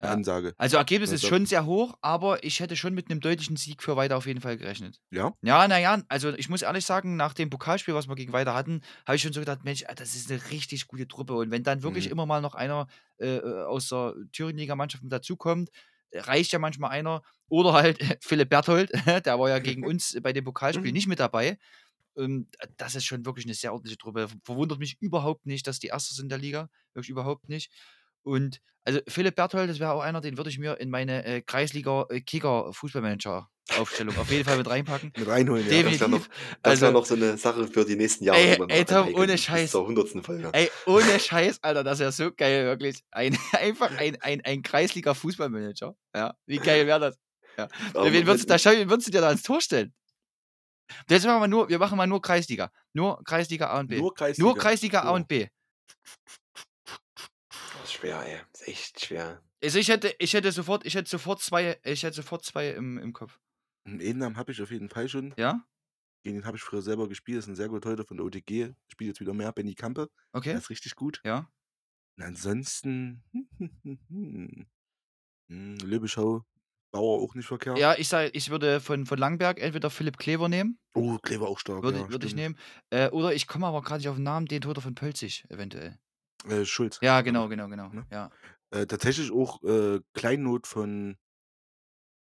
eine Ja. Ansage. Also Ergebnis ist da- schon sehr hoch, aber ich hätte schon mit einem deutlichen Sieg für Weiter auf jeden Fall gerechnet. Ja? Ja, naja, also ich muss ehrlich sagen, nach dem Pokalspiel, was wir gegen Weiter hatten, habe ich schon so gedacht, Mensch, ah, das ist eine richtig gute Truppe. Und wenn dann wirklich Mhm. immer mal noch einer äh, äh, aus der Thüringen-Liga-Mannschaft dazukommt, reicht ja manchmal einer. Oder halt (laughs) Philipp Berthold, (laughs) der war ja gegen (laughs) uns bei dem Pokalspiel Mhm. nicht mit dabei. Ähm, das ist schon wirklich eine sehr ordentliche Truppe. Verwundert mich überhaupt nicht, dass die Erster sind der Liga. Wirklich überhaupt nicht. Und also Philipp Berthold, das wäre auch einer, den würde ich mir in meine äh, Kreisliga äh, Aufstellung auf jeden Fall mit reinpacken. Mit reinholen, ja. Definitiv. Das wäre noch, das Also- wär noch so eine Sache für die nächsten Jahre. Ey, ey, Tom, ohne Scheiß. Zur 100. Folge. Ey, ohne Scheiß, Alter, das wäre so geil, wirklich. Ein, (laughs) einfach ein, ein, ein Kreisliga-Fußballmanager. Ja, wie geil wäre das? Aber wen, würdest du, da, wen würdest du dir da ans Tor stellen? Jetzt machen wir nur, wir machen mal nur Kreisliga. Nur Kreisliga A und B. Nur Kreisliga. Nur Kreisliga A und B. Das ist schwer, ey. Das ist echt schwer. Also ich hätte, ich hätte sofort, ich hätte sofort zwei, ich hätte sofort zwei im, im Kopf. Einen Namen habe ich auf jeden Fall schon. Ja? Gegen den habe ich früher selber gespielt. Das ist ein sehr guter heute von der OTG. Spielt jetzt wieder mehr. Benny Kampe. Okay. Der ist richtig gut. Ja. Und ansonsten. (laughs) hm, Löbeschau. Bauer auch nicht verkehrt. Ja, ich sag, ich würde von, von Langberg entweder Philipp Klever nehmen, Oh, Kleber auch stark. würde, ja, würde ich nehmen. Äh, oder ich komme aber gerade nicht auf den Namen, den Toter von Pölzig, eventuell. Äh, Schulz. Ja, genau, genau, genau. Ne? Ja. Äh, tatsächlich auch äh, Kleinnot von.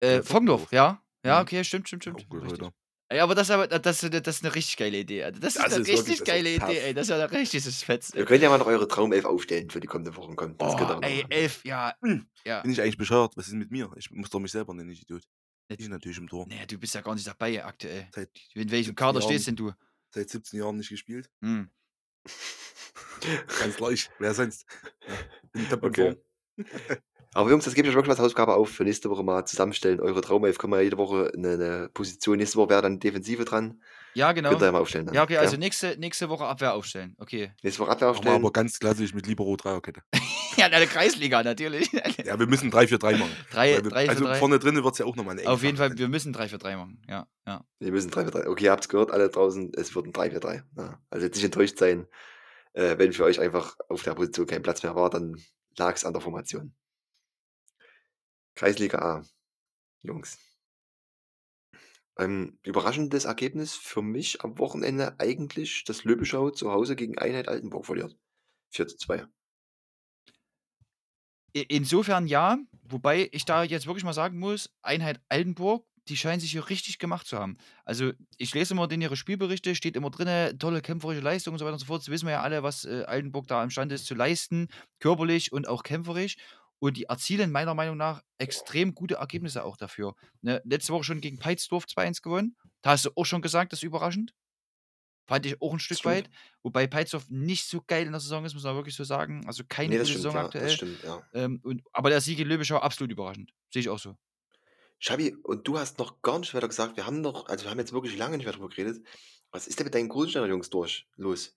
Äh, Äh, Voggendorf, Voggendorf. ja. Ja, Mhm. okay, stimmt, stimmt, stimmt. auch gut. Ey, aber das, ist aber das, das ist eine richtig geile Idee. Alter. Das ist Das eine ist wirklich- richtig das ist geile. Idee, ey. Das ist ja ein richtiges Fetz. Ey. können ja mal noch eure Traumelf aufstellen für die kommende Woche. Kommt. Das könnt ihr Oh, ey, elf, ja. Hm. Ja. Bin ich eigentlich bescheuert? Was ist mit mir? Ich muss doch mich selber nennen, ich Idiot. Ich natürlich im Tor. Nee, du bist ja gar nicht dabei aktuell. Seit, In welchem 17 Kader Jahren. stehst denn du? seit 17 Jahren nicht gespielt. Hm. Ganz gleich. Wer sonst? Ja, (laughs) bin Okay. (laughs) Aber Jungs, das gebe ich euch wirklich als Hausaufgabe auf für nächste Woche mal zusammenstellen. Eure Traumelf können wir ja jede Woche eine, eine Position. Nächste Woche wäre dann Defensive dran. Ja, genau. Könnt ihr ja mal aufstellen. Dann. Ja, okay, also Ja? nächste, nächste Woche Abwehr aufstellen. Okay. Nächste Woche Abwehr aufstellen. aber ganz klassisch mit Libero Dreierkette. (laughs) Ja, in der Kreisliga natürlich. Ja, wir müssen 3-4-3 machen. Drei, Weil wir, drei für also drei. vorne drin wird es ja auch nochmal eine enge Auf jeden. Fall, wir müssen 3 für 3 machen. Ja, ja. Wir müssen 3 für 3. Okay, ihr habt es gehört, alle draußen. Es wird ein 3 für 3. Ja. Also jetzt nicht enttäuscht sein, äh, wenn für euch einfach auf der Position kein Platz mehr war, dann lag es an der Formation. Kreisliga A. Jungs. Ein überraschendes Ergebnis für mich am Wochenende eigentlich, dass Löbeschau zu Hause gegen Einheit Altenburg verliert. 4 zu 2. I- Insofern ja, wobei ich da jetzt wirklich mal sagen muss, Einheit Altenburg, die scheinen sich hier richtig gemacht zu haben. Also ich lese immer in ihre Spielberichte, steht immer drin, tolle kämpferische Leistung und so weiter und so fort. Das wissen wir ja alle, was äh, Altenburg da imstande ist zu leisten, körperlich und auch kämpferisch. Und die erzielen meiner Meinung nach extrem gute Ergebnisse auch dafür. Ne? Letzte Woche schon gegen Peitsdorf 2-1 gewonnen. Da hast du auch schon gesagt, das ist überraschend. Fand ich auch ein Stück weit. Wobei Peitsdorf nicht so geil in der Saison ist, muss man wirklich so sagen. Also keine Nee, gute stimmt, Saison ja. aktuell. Das stimmt, ja. Ähm, und, aber der Sieg in Löbeschau absolut überraschend. Sehe ich auch so. Schabi, und du hast noch gar nicht weiter gesagt, wir haben noch, also wir haben jetzt wirklich lange nicht mehr drüber geredet. Was ist denn mit deinen Großstädter Jungs durch? Los.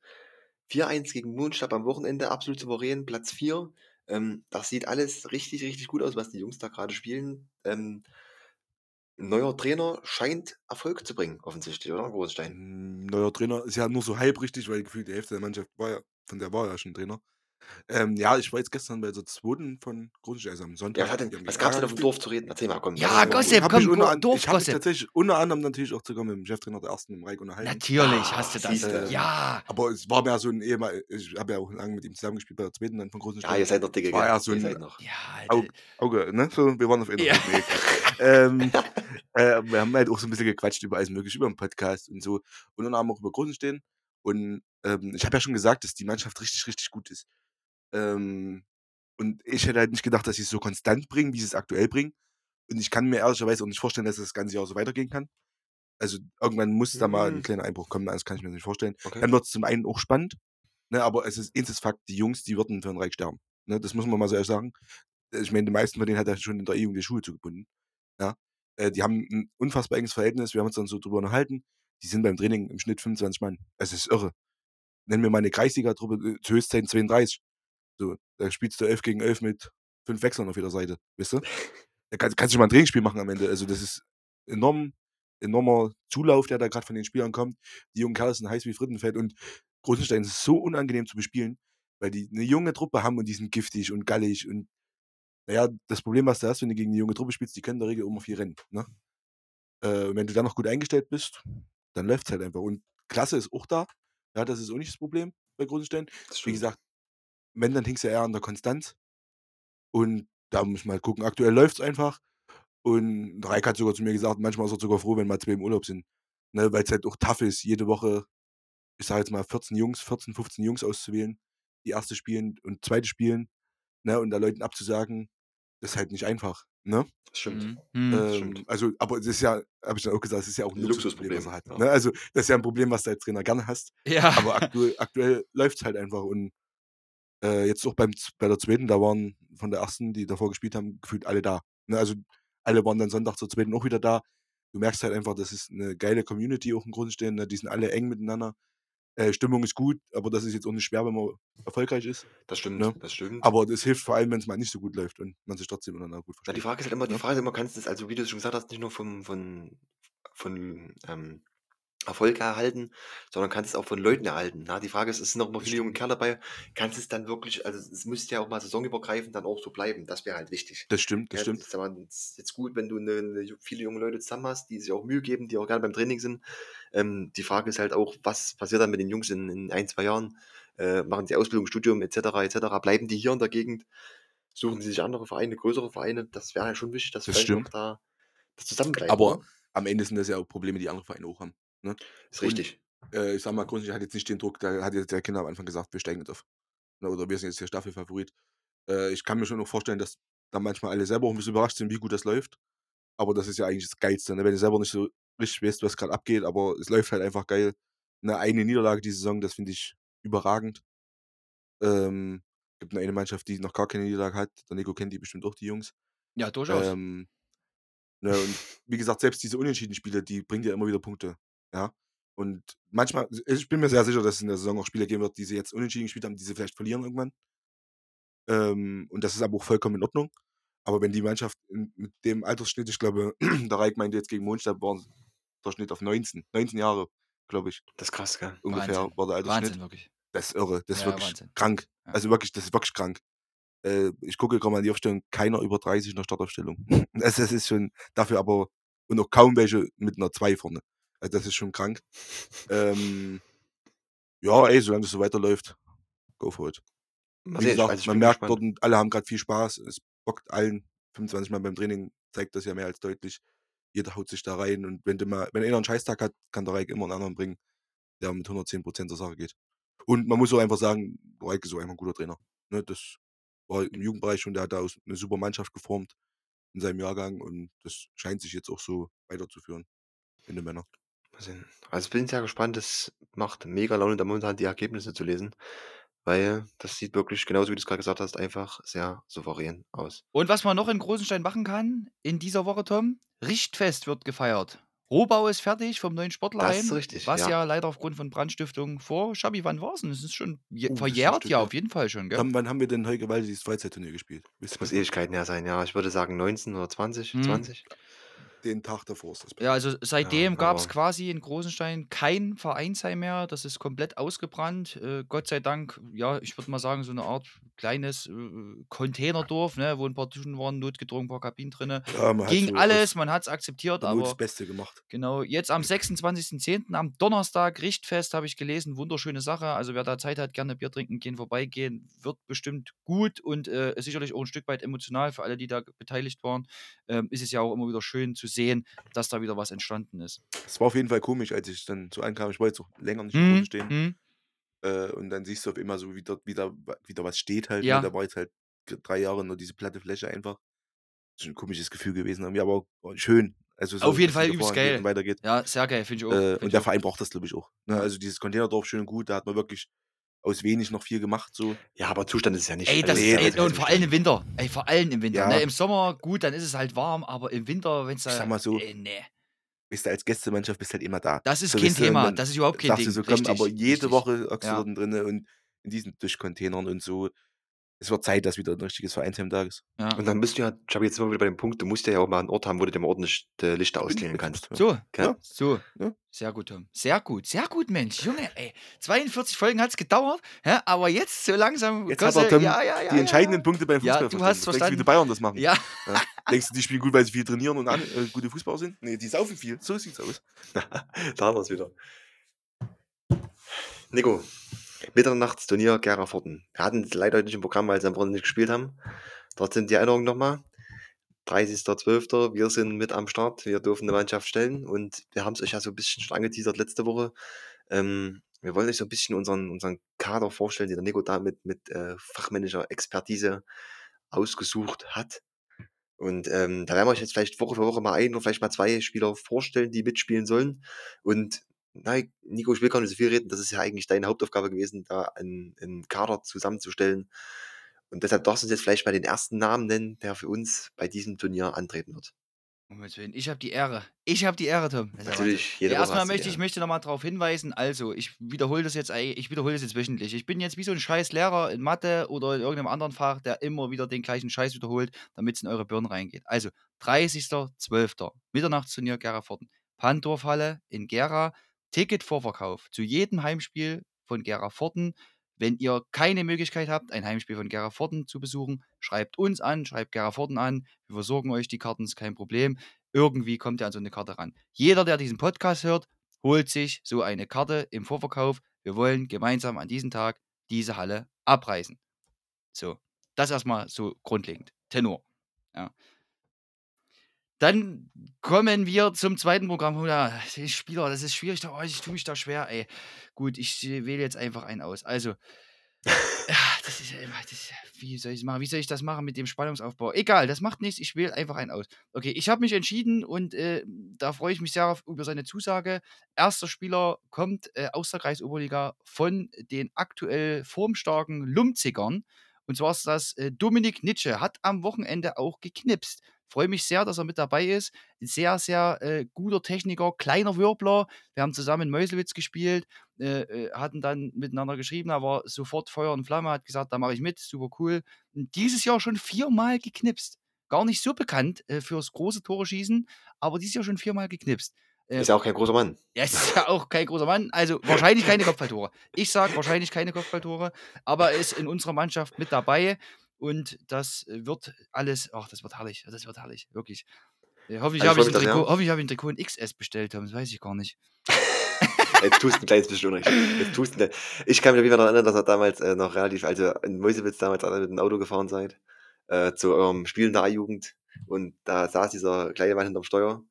4-1 gegen Mondstab am Wochenende, absolut souverän, Platz 4. Ähm, das sieht alles richtig, richtig gut aus, was die Jungs da gerade spielen. Ähm, neuer Trainer scheint Erfolg zu bringen, offensichtlich, oder? Großstein. Ein neuer Trainer ist ja nur so halb richtig, weil gefühlt die Hälfte der Mannschaft war ja, von der war ja schon Trainer. Ähm, ja, ich war jetzt gestern bei der zweiten von Großstein, also am Sonntag. Ja, was, hat denn, die haben was gegen gab's denn auf dem gespielt. Dorf zu reden? Erzähl mal, komm. Ja, mal Gossip, hab komm, ich unter, Go- an, ich habe mich Dorfgossip. tatsächlich unter anderem natürlich auch sogar mit dem Cheftrainer der ersten, dem Reik, unterhalten. Natürlich hast du Ah, das. siehste. Ja. Aber es war mehr so ein ehemal, ich habe ja auch lange mit ihm zusammengespielt bei der zweiten dann von. Ja, ihr seid noch dicke, War gell? ja so ihr ein- seid noch. Ja, Alter. Auge, ne? So, wir waren auf einer Ja. Ebene. ähm, (laughs) äh, wir haben halt auch so ein bisschen gequatscht über alles mögliche, über den Podcast und so. Und dann haben wir auch über Großenstehen. Und ähm, ich habe ja schon gesagt, dass die Mannschaft richtig, richtig gut ist. Ähm, und ich hätte halt nicht gedacht, dass sie es so konstant bringen, wie sie es aktuell bringen. Und ich kann mir ehrlicherweise auch nicht vorstellen, dass das ganze Jahr so weitergehen kann. Also irgendwann muss da mal ein Mhm. kleiner Einbruch kommen, das kann ich mir nicht vorstellen. Okay. Dann wird es zum einen auch spannend, ne, aber es ist eins ist Fakt, die Jungs, die würden für den Reich sterben. Ne, das muss man mal so ehrlich sagen. Ich meine, die meisten von denen hat er schon in der E-Jugend die Schuhe zugebunden. Ja. Äh, die haben ein unfassbar enges Verhältnis, wir haben uns dann so drüber unterhalten. Die sind beim Training im Schnitt 25 Mann. Es ist irre. Nennen wir mal eine Kreisliga-Truppe, äh, zu Höchstzeiten 32. So, da spielst du 11 gegen 11 mit fünf Wechseln auf jeder Seite, weißt du? (laughs) Da kannst, kannst du schon mal ein Trainingsspiel machen am Ende. Also das ist enorm, enormer Zulauf, der da gerade von den Spielern kommt. Die jungen Kerle sind heiß wie Frittenfett und Großenstein ist so unangenehm zu bespielen, weil die eine junge Truppe haben und die sind giftig und gallig und naja, das Problem, was du hast, wenn du gegen eine junge Truppe spielst, die können in der Regel immer viel rennen. Ne? Äh, und wenn du dann noch gut eingestellt bist, dann läuft es halt einfach. Und Klasse ist auch da. Ja, das ist auch nicht das Problem bei Großenstein. Wie gesagt, wenn, dann hingst du eher an der Konstanz. Und da muss man halt gucken. Aktuell läuft es einfach. Und Reik hat sogar zu mir gesagt, manchmal ist er sogar froh, wenn mal zwei im Urlaub sind. ne, weil's halt auch tough ist, jede Woche, ich sage jetzt mal 14 Jungs 14, 15 Jungs auszuwählen, die 1. spielen und 2. spielen, ne, und da Leuten abzusagen, ist halt nicht einfach, ne? Das stimmt. Mhm. Mhm. Das Ähm, stimmt. also, aber es ist ja habe ich dann auch gesagt, es ist ja auch Ein Luxusproblem, was Luxusproblem, er hat, ja. ne? Also, das ist ja 'n Problem, was du als Trainer gerne hast, Ja. aber aktuell aktuell läuft's halt einfach und, äh, jetzt auch beim bei der 2., da waren von der 1., die davor gespielt haben, gefühlt alle da, ne? Also, alle waren dann Sonntag zur 2. auch wieder da. Du merkst halt einfach, das ist 'ne geile Community auch in Großenstein, ne? Die sind alle eng miteinander. Äh, Stimmung ist gut, aber das ist jetzt auch nicht schwer, wenn man erfolgreich ist, Das stimmt, ne? das stimmt. Aber das hilft vor allem, wenn's mal nicht so gut läuft und man sich trotzdem miteinander gut Ja, die versteht, Frage ist halt immer die ne? Frage ist immer, kannst du's also, wie du es schon gesagt hast, nicht nur vom von von, ähm, Erfolg erhalten, sondern kannst es auch von Leuten erhalten, ne? Die Frage ist, es sind auch immer viele junge. Kerle dabei, kannst es dann wirklich also, es müsste ja auch mal saisonübergreifend dann auch so bleiben. Das wäre halt wichtig. Das stimmt, das Ja, stimmt. ist aber ist jetzt gut, wenn du 'ne 'ne ju viele junge Leute zusammen hast, die sich auch Mühe geben, die auch gerne beim Training sind. Ähm, die Frage ist halt auch, was passiert dann mit den Jungs in in 1, 2 Jahren? Äh, machen die Ausbildung, Studium et cetera, et cetera? Bleiben die hier in der Gegend? Suchen sie sich andere Vereine, größere Vereine? Das wäre halt schon wichtig, dass Das vielleicht da das zusammenbleibt, Aber ne? am Ende sind das ja auch Probleme, die andere Vereine auch haben, ne? Ist Und, richtig. äh, ich sage mal, Großenstein hat jetzt nicht den Druck, da hat jetzt der Kinder am Anfang gesagt: „Wir steigen jetzt auf“, ne, oder „Wir sind jetzt der Staffelfavorit.“ Äh, ich kann mir schon auch vorstellen, dass da manchmal alle selber auch 'n bisschen überrascht sind, wie gut das läuft. Aber das ist ja eigentlich das Geilste, ne, wenn du selber nicht so richtig weißt, was grad abgeht, aber es läuft halt einfach geil. 'Ne eine Niederlage die Saison, das finde ich überragend. Ähm, gibt 'ne eine Mannschaft, die noch gar keine Niederlage hat. Der Nico kennt die bestimmt auch, die Jungs. Ja, durchaus. Ähm, ne, und wie gesagt, selbst diese Unentschieden-Spiele, die bringen dir immer wieder Punkte, ja? Und manchmal ich bin mir sehr sicher, dass es in der Saison auch Spiele geben wird, die sie jetzt unentschieden gespielt haben, die sie vielleicht verlieren irgendwann. Ähm, und das ist aber auch vollkommen in Ordnung. Aber wenn die Mannschaft in mit dem Altersschnitt ich glaube, (clears throat) der Reik meinte jetzt gegen Mondstadt waren der Schnitt auf 19 19 Jahre, glaube ich. Das ist krass, gell? Ungefähr Wahnsinn. war der Altersschnitt. Wahnsinn, wirklich. Das ist irre. Das ist Ja, wirklich Wahnsinn. krank. Ja. Also, wirklich, das ist wirklich krank. Äh, ich gucke grad mal in die Aufstellung, keiner über 30 in der Startaufstellung. (laughs) Das das ist schon dafür aber und noch kaum welche mit 'ner 2 vorne. Also, das ist schon krank. Ähm, ja, ey, solange das so weiterläuft, go for it. Wie ich gesagt, man merkt gespannt. dort alle haben grad viel Spaß. Es bockt allen. 25 Mal beim Training zeigt das ja mehr als deutlich. Jeder haut sich da rein und wenn du mal wenn einer 'n Scheißtag hat, kann der Reik immer 'n anderen bringen, der mit 110 % zur Sache geht. Und man muss auch einfach sagen, Reik ist auch einfach 'n guter Trainer, ne? Das war im Jugendbereich schon der hat da aus 'ne super Mannschaft geformt in seinem Jahrgang und das scheint sich jetzt auch so weiterzuführen in den Sehen. Also, ich bin sehr gespannt. Es macht mega Laune, da momentan die Ergebnisse zu lesen, weil das sieht wirklich, genauso wie du's grad gesagt hast, einfach sehr souverän aus. Und was man noch in Großenstein machen kann in dieser Woche, Tom: Richtfest wird gefeiert. Rohbau ist fertig vom neuen Das ist Sportlerheim, richtig, was ja. ja leider aufgrund von Brandstiftung vor Schabi, wann war's denn? Das ist schon je Oh, das ist verjährt? Stück Ja, auf jeden Fall schon, gell? Wann wann haben wir denn Walde dieses Freizeitturnier gespielt? Wisst Das muss das? Ewigkeiten her sein, ja. Ich würde sagen 19 oder 20, Mhm. 20? Den Tag davor ist das Ja, also, seitdem Ja, gab's aber quasi in Großenstein kein Vereinsheim mehr. Das ist komplett ausgebrannt. Äh, Gott sei Dank, ja, ich würde mal sagen, so 'ne Art kleines, äh, Containerdorf, ne, wo 'n paar Duschen waren, notgedrungen, 'n paar Kabinen drinne. Ja, hat Ging so alles, man hat's akzeptiert, der Not das aber Beste gemacht. genau, jetzt am 26.10., am Donnerstag, Richtfest, habe ich gelesen, wunderschöne Sache. Also, wer da Zeit hat, gerne Bier trinken gehen, vorbeigehen. Wird bestimmt gut und, äh, sicherlich auch 'n Stück weit emotional für alle, die da beteiligt waren. Ähm, ist es ja auch immer wieder schön zu sehen, dass da wieder was entstanden ist. Es war auf jeden Fall komisch, als ich dann so ankam. Ich war jetzt auch länger nicht Mhm, Großenstein. mhm. Äh, und dann siehst du auf einmal so, wie dort wieder wa wieder was steht halt, ne? Ja. Da war jetzt halt 3 Jahre nur diese platte Fläche einfach. Schon 'n komisches Gefühl gewesen irgendwie, aber schön. Also, so, Auf jeden Fall wieder übelst geil. weitergeht. Ja, sehr geil, finde ich auch, Äh, finde und der auch. Verein braucht das, glaube ich, auch, ne? Ja. Also, dieses Containerdorf schön und gut, da hat man wirklich aus wenig noch viel gemacht so. Ja, aber Zustand ist es ja nicht. Ey, das es ne, ja ey, kein und vor allem im. Winter. Ey, vor allem im Winter, ne? Ja. Im Sommer, gut, dann ist es halt warm, aber im Winter, wenn's Ich da sage mal so ey, ne. weißt du, als Gästemannschaft bist halt immer da. Das ist So, kein Thema. Das ist überhaupt kein Ding. so: „Komm“ aber Richtig, jede richtig. Woche du Ja. drinnen und in diesen Duschcontainern und so. Es wird Zeit, dass wieder 'n richtiges Vereinsheim da ist. Ja. Und dann bist du ja ich habe jetzt wir wieder bei dem Punkt, du musst ja auch mal 'n Ort haben, wo du dir mal ordentlich die Lichter jetzt kannst. ja. So, Gell? Ja. so. Ja. Sehr gut, Tom. Sehr gut, sehr gut, Mensch. Junge, ey, 42 Folgen hat's gedauert, hä, aber jetzt so langsam Jetzt hat Gosse er Tom ja, ja, ja, die ja, entscheidenden ja. Punkte beim Ja, Fußball du verstanden. hast Was denkst du, wie die verstanden. Bayern das machen? Ja. Ja. Denkst du, die spielen gut, weil sie viel trainieren und an äh, gute Fußballer sind? Ne, die saufen viel. So sieht's aus. (laughs) Da haben wir's wieder. Nico, Mitternachtsturnier Gera-Forten. Wir hatten's leider nicht im Programm, weil sie am Wochenende nicht gespielt haben. Trotzdem die Erinnerung noch mal. 30.12. Wir sind mit am Start. Wir dürfen eine Mannschaft stellen und wir haben es euch ja so ein bisschen schon angeteasert letzte Woche. Ähm, wir wollen euch so ein bisschen unseren, unseren Kader vorstellen, den der Nico da mit, mit äh, fachmännischer Expertise ausgesucht hat. Und ähm, da werden wir euch jetzt vielleicht Woche für Woche mal ein oder vielleicht mal zwei Spieler vorstellen, die mitspielen sollen. Und nein, Nico, ich will gar nicht so viel reden. Das ist ja eigentlich deine Hauptaufgabe gewesen, da einen, einen Kader zusammenzustellen. Und deshalb darfst du uns jetzt vielleicht mal den ersten Namen nennen, der für uns bei diesem Turnier antreten wird. Ich habe die Ehre. Ich habe die Ehre, Tom. Natürlich, Ja, erstmal möchte ich möchte nochmal darauf hinweisen, also ich wiederhole das jetzt ich wiederhole das jetzt wöchentlich. Ich bin jetzt wie so ein scheiß Lehrer in Mathe oder in irgendeinem anderen Fach, der immer wieder den gleichen Scheiß wiederholt, damit es in eure Birnen reingeht. Also 30.12. Mitternachtsturnier Geraforten. Pandorfhalle in Gera. Ticketvorverkauf zu jedem Heimspiel von Geraforten. Wenn ihr keine Möglichkeit habt, ein Heimspiel von Geraforten zu besuchen, schreibt uns an, schreibt Geraforten an. Wir versorgen euch die Karten, ist kein Problem. Irgendwie kommt ihr an so eine Karte ran. Jeder, der diesen Podcast hört, holt sich so eine Karte im Vorverkauf. Wir wollen gemeinsam an diesem Tag diese Halle abreißen. So, das erstmal so grundlegend. Tenor. Ja. Dann kommen wir zum zweiten Programm. Ja, Spieler, das ist schwierig. Oh, ich tue mich da schwer, ey. Gut, ich äh, wähle jetzt einfach einen aus. Also, ja, (laughs) das ist ja immer. Das ist, ja- wie soll ich machen? Wie soll ich das machen mit dem Spannungsaufbau? Egal, das macht nichts. Ich wähle einfach einen aus. Okay, ich habe mich entschieden und äh, da freue ich mich sehr auf, über seine Zusage. Erster Spieler kommt äh, aus der Kreisoberliga von den aktuell formstarken Lumzigern. Und zwar ist das äh, Dominik Nitsche. Hat am Wochenende auch geknipst. Freue mich sehr, dass er mit dabei ist. Sehr, sehr äh, guter Techniker, kleiner Wirbler. Wir haben zusammen in Meuselwitz gespielt, äh, äh, hatten dann miteinander geschrieben, aber sofort Feuer und Flamme, hat gesagt, da mache ich mit, super cool. Und dieses Jahr schon viermal geknipst. Gar nicht so bekannt äh, fürs große Tore schießen, aber dieses Jahr schon viermal geknipst. Äh, Ist ja auch kein großer Mann. er ist ja auch kein großer Mann, also wahrscheinlich keine Kopfballtore. Ich sage wahrscheinlich keine Kopfballtore, aber er ist in unserer Mannschaft mit dabei und das wird alles, ach, das wird herrlich, das wird herrlich, wirklich. Äh, Hoffentlich Also habe ich ich, hoffe ich habe ein Trikot in XS bestellt, Tom, das weiß ich gar nicht. (laughs) Jetzt tust du ein kleines bisschen Unrecht. Jetzt tust du ich kann mich auf jeden Fall daran erinnern, dass er damals äh, noch relativ, also in Mäusewitz damals alle mit dem Auto gefahren seid, äh, zu eurem Spielen der A-Jugend. Und da saß dieser kleine Mann hinterm Steuer.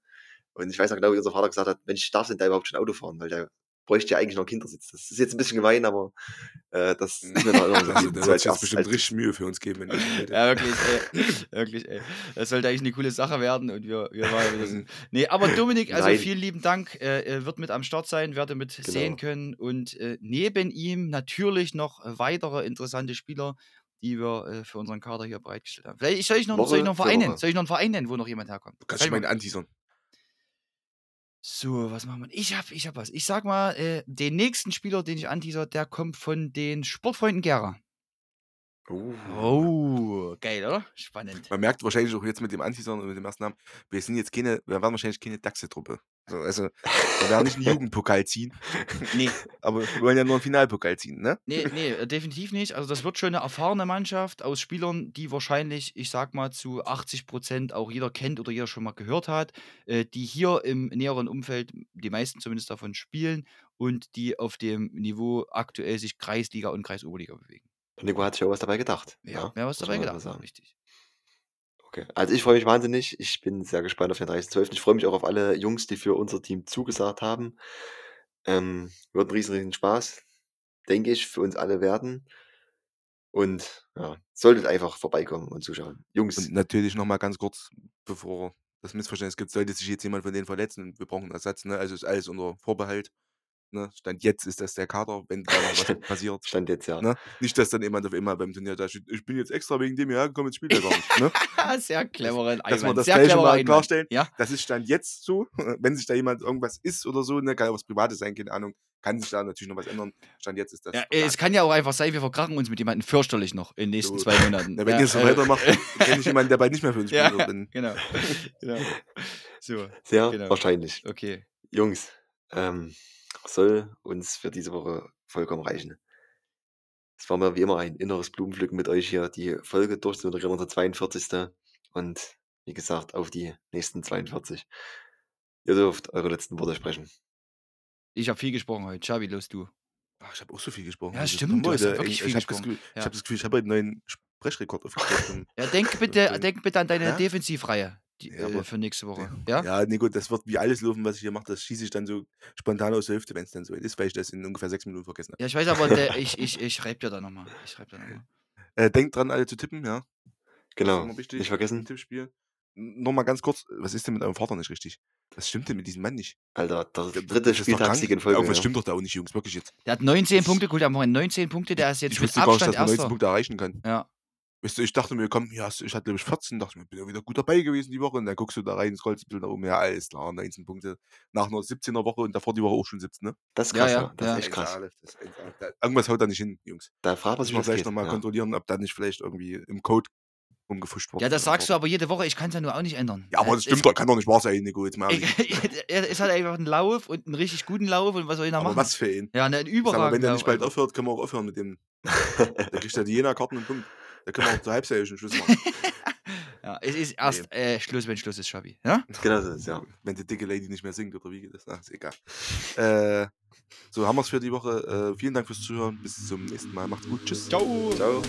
Und ich weiß noch genau, wie unser Vater gesagt hat, Mensch, darf denn da überhaupt schon Auto fahren? Weil der bräuchte ja eigentlich noch einen Kindersitz. Das ist jetzt ein bisschen gemein, aber äh, das (laughs) ist mir noch in Erinnerung Also, da wird es bestimmt richtig Mühe für uns geben, wenn ich. Ja, wirklich, ey. (laughs) wirklich, ey. Das sollte eigentlich eine coole Sache werden und wir, wir waren wieder. (laughs) Nee, aber Dominik, also Nein. vielen lieben Dank. Äh, er wird mit am Start sein, werde mit sehen Genau. können. Und äh, neben ihm natürlich noch weitere interessante Spieler, die wir äh, für unseren Kader hier bereitgestellt haben. Vielleicht soll ich noch, soll ich Woche noch einen für Verein nennen? Woche. Soll ich noch einen Verein nennen, wo noch jemand herkommt? Du kannst Kann schon ich mal mal- anteasern. So, was machen wir? Ich hab, ich hab was. Ich sag mal, äh, den nächsten Spieler, den ich anteaser, der kommt von den Sportfreunden Gera. Uh, Oh, geil, oder? Spannend. Man merkt wahrscheinlich auch jetzt mit dem Anteasern und mit dem ersten Namen, wir sind jetzt keine, wir werden wahrscheinlich keine Dachse-Truppe. So, also, wir werden nicht einen Jugendpokal ziehen, (laughs) Nee, (laughs) aber wir wollen ja nur einen Finalpokal ziehen, ne? Nee, nee, definitiv nicht. Also das wird schon eine erfahrene Mannschaft aus Spielern, die wahrscheinlich, ich sag mal, zu 80 Prozent auch jeder kennt oder jeder schon mal gehört hat, äh, die hier im näheren Umfeld, die meisten zumindest davon spielen und die auf dem Niveau aktuell sich Kreisliga und Kreisoberliga bewegen. Der Nico hat sich auch was dabei gedacht. Ja, mehr was dabei gedacht. sagen. Richtig. Okay. Also ich freue mich wahnsinnig. Ich bin sehr gespannt auf den 30.12. Ich freue mich auch auf alle Jungs, die für unser Team zugesagt haben. Ähm, wird ein riesen, riesen Spaß, denke ich, für uns alle werden. Und ja, solltet einfach vorbeikommen und zuschauen. Jungs, Und natürlich nochmal ganz kurz, bevor das Missverständnis gibt, sollte sich jetzt jemand von denen verletzen und wir brauchen einen Ersatz, ne? Also ist alles unter Vorbehalt. Ne? Stand jetzt ist das der Kader, wenn da noch was Stand- (laughs) passiert. stand jetzt ja. Ne? Nicht, dass dann jemand auf immer beim Turnier da steht, ich bin jetzt extra wegen dem hierher gekommen, jetzt spielt er gar nicht. Ne? (laughs) sehr cleverer Dass wir Einwand. das Sehr gleich schon cleverer mal Einwand. klarstellen. Ja, Das ist Stand jetzt so. (laughs) Wenn sich da jemand irgendwas ist oder so, ne, kann auch was Privates sein, keine Ahnung, kann sich da natürlich noch was ändern. Stand jetzt ist das. ja, äh, es kann ja auch einfach sein, wir verkrachen uns mit jemandem fürchterlich noch in den nächsten So. zwei Monaten. Na, wenn ja, ihr so äh, weitermacht, kenne ich jemanden, der bald nicht mehr für uns spielen Ja, wird. Dann, genau. genau. So, Sehr Genau. wahrscheinlich. okay. Jungs, ähm, soll uns für diese Woche vollkommen reichen. Es war mir wie immer ein inneres Blumenpflücken mit euch hier, die Folge durchzumoderieren, unsere 42. Und wie gesagt, auf die nächsten 42. Ihr dürft eure letzten Worte sprechen. Ich habe viel gesprochen heute. Xavi, los du. Ach, ich habe auch so viel gesprochen. Ja, stimmt, du hast ja heute wirklich eng- viel ich habe das, gesprochen. Gefühl- ich Ja. hab das Gefühl, ich habe heute einen neuen Brechrekord aufgestellt. Ja, denk bitte, denk bitte an deine Ja? Defensivreihe die, Ja, äh, aber- für nächste Woche. Ja? Ja, nee, gut, das wird wie alles laufen, was ich hier mache. Das schieße ich dann so spontan aus der Hüfte, wenn es dann so ist, weil ich das in ungefähr sechs Minuten vergessen habe. Ja, ich weiß aber, der, (laughs) ich, ich, ich schreibe dir da nochmal. Ich schreibe dir nochmal. Äh, denkt dran, alle zu tippen, ja. Genau. wichtig. Nicht im vergessen. Tippspiel. N- Noch mal ganz kurz, was ist denn mit eurem Vater nicht richtig? Was stimmt denn mit diesem Mann nicht? Alter, das Der- dritte das ist doch Spieltagssieg in Folge. Irgendwas Ja. stimmt doch da auch nicht, Jungs, wirklich jetzt. Der hat 19 Das- Punkte geholt am Wochenende. 19 Punkte, der ist jetzt ich mit wusste gar nicht, Abstand dass man 19 Erster. Punkte erreichen kann. Ja. Weißt du, ich dachte mir, komm, ja, ich hatte glaube ich 14, dachte mir, bin ja wieder gut dabei gewesen die Woche. Und dann guckst du da rein, scrollst ein bisschen nach oben, ja, alles klar, 19 Punkte. Nach einer 17er Woche und davor die Woche auch schon 17, ne? Das ist Ja, krass, ja, ja. Das ja. ist echt krass. 1A, das ist 1A. Da- Irgendwas haut da nicht hin, Jungs. Da fragt man Muss sich, ich mal geht. nochmal Ja. kontrollieren, ob da nicht vielleicht irgendwie im Code rumgefuscht wurde. ja, das sagst du aber jede Woche. Ich kann es ja nur auch nicht ändern. Ja, aber Äh, das stimmt doch, kann doch nicht wahr sein, Nico, jetzt mal. Er ist halt einfach ein Lauf und einen richtig guten Lauf und was soll ich da machen? was für ein. Ja, ne, ein Sag mal, wenn der nicht bald Lauf. aufhört, können wir auch aufhören mit dem. (laughs) Da kriegt er die Jena-Karten und Punkt. Da können wir auch zur Halbserie schon Schluss machen. (laughs) Ja, es ist erst äh, Schluss, wenn Schluss ist, Schabi. Ja? Genau so ist es, ja. Wenn die dicke Lady nicht mehr singt oder wie geht das? Ach, ist egal. Äh, so, haben wir es für die Woche. Äh, vielen Dank fürs Zuhören. Bis zum nächsten Mal. Macht's gut. Tschüss. Ciao. Ciao.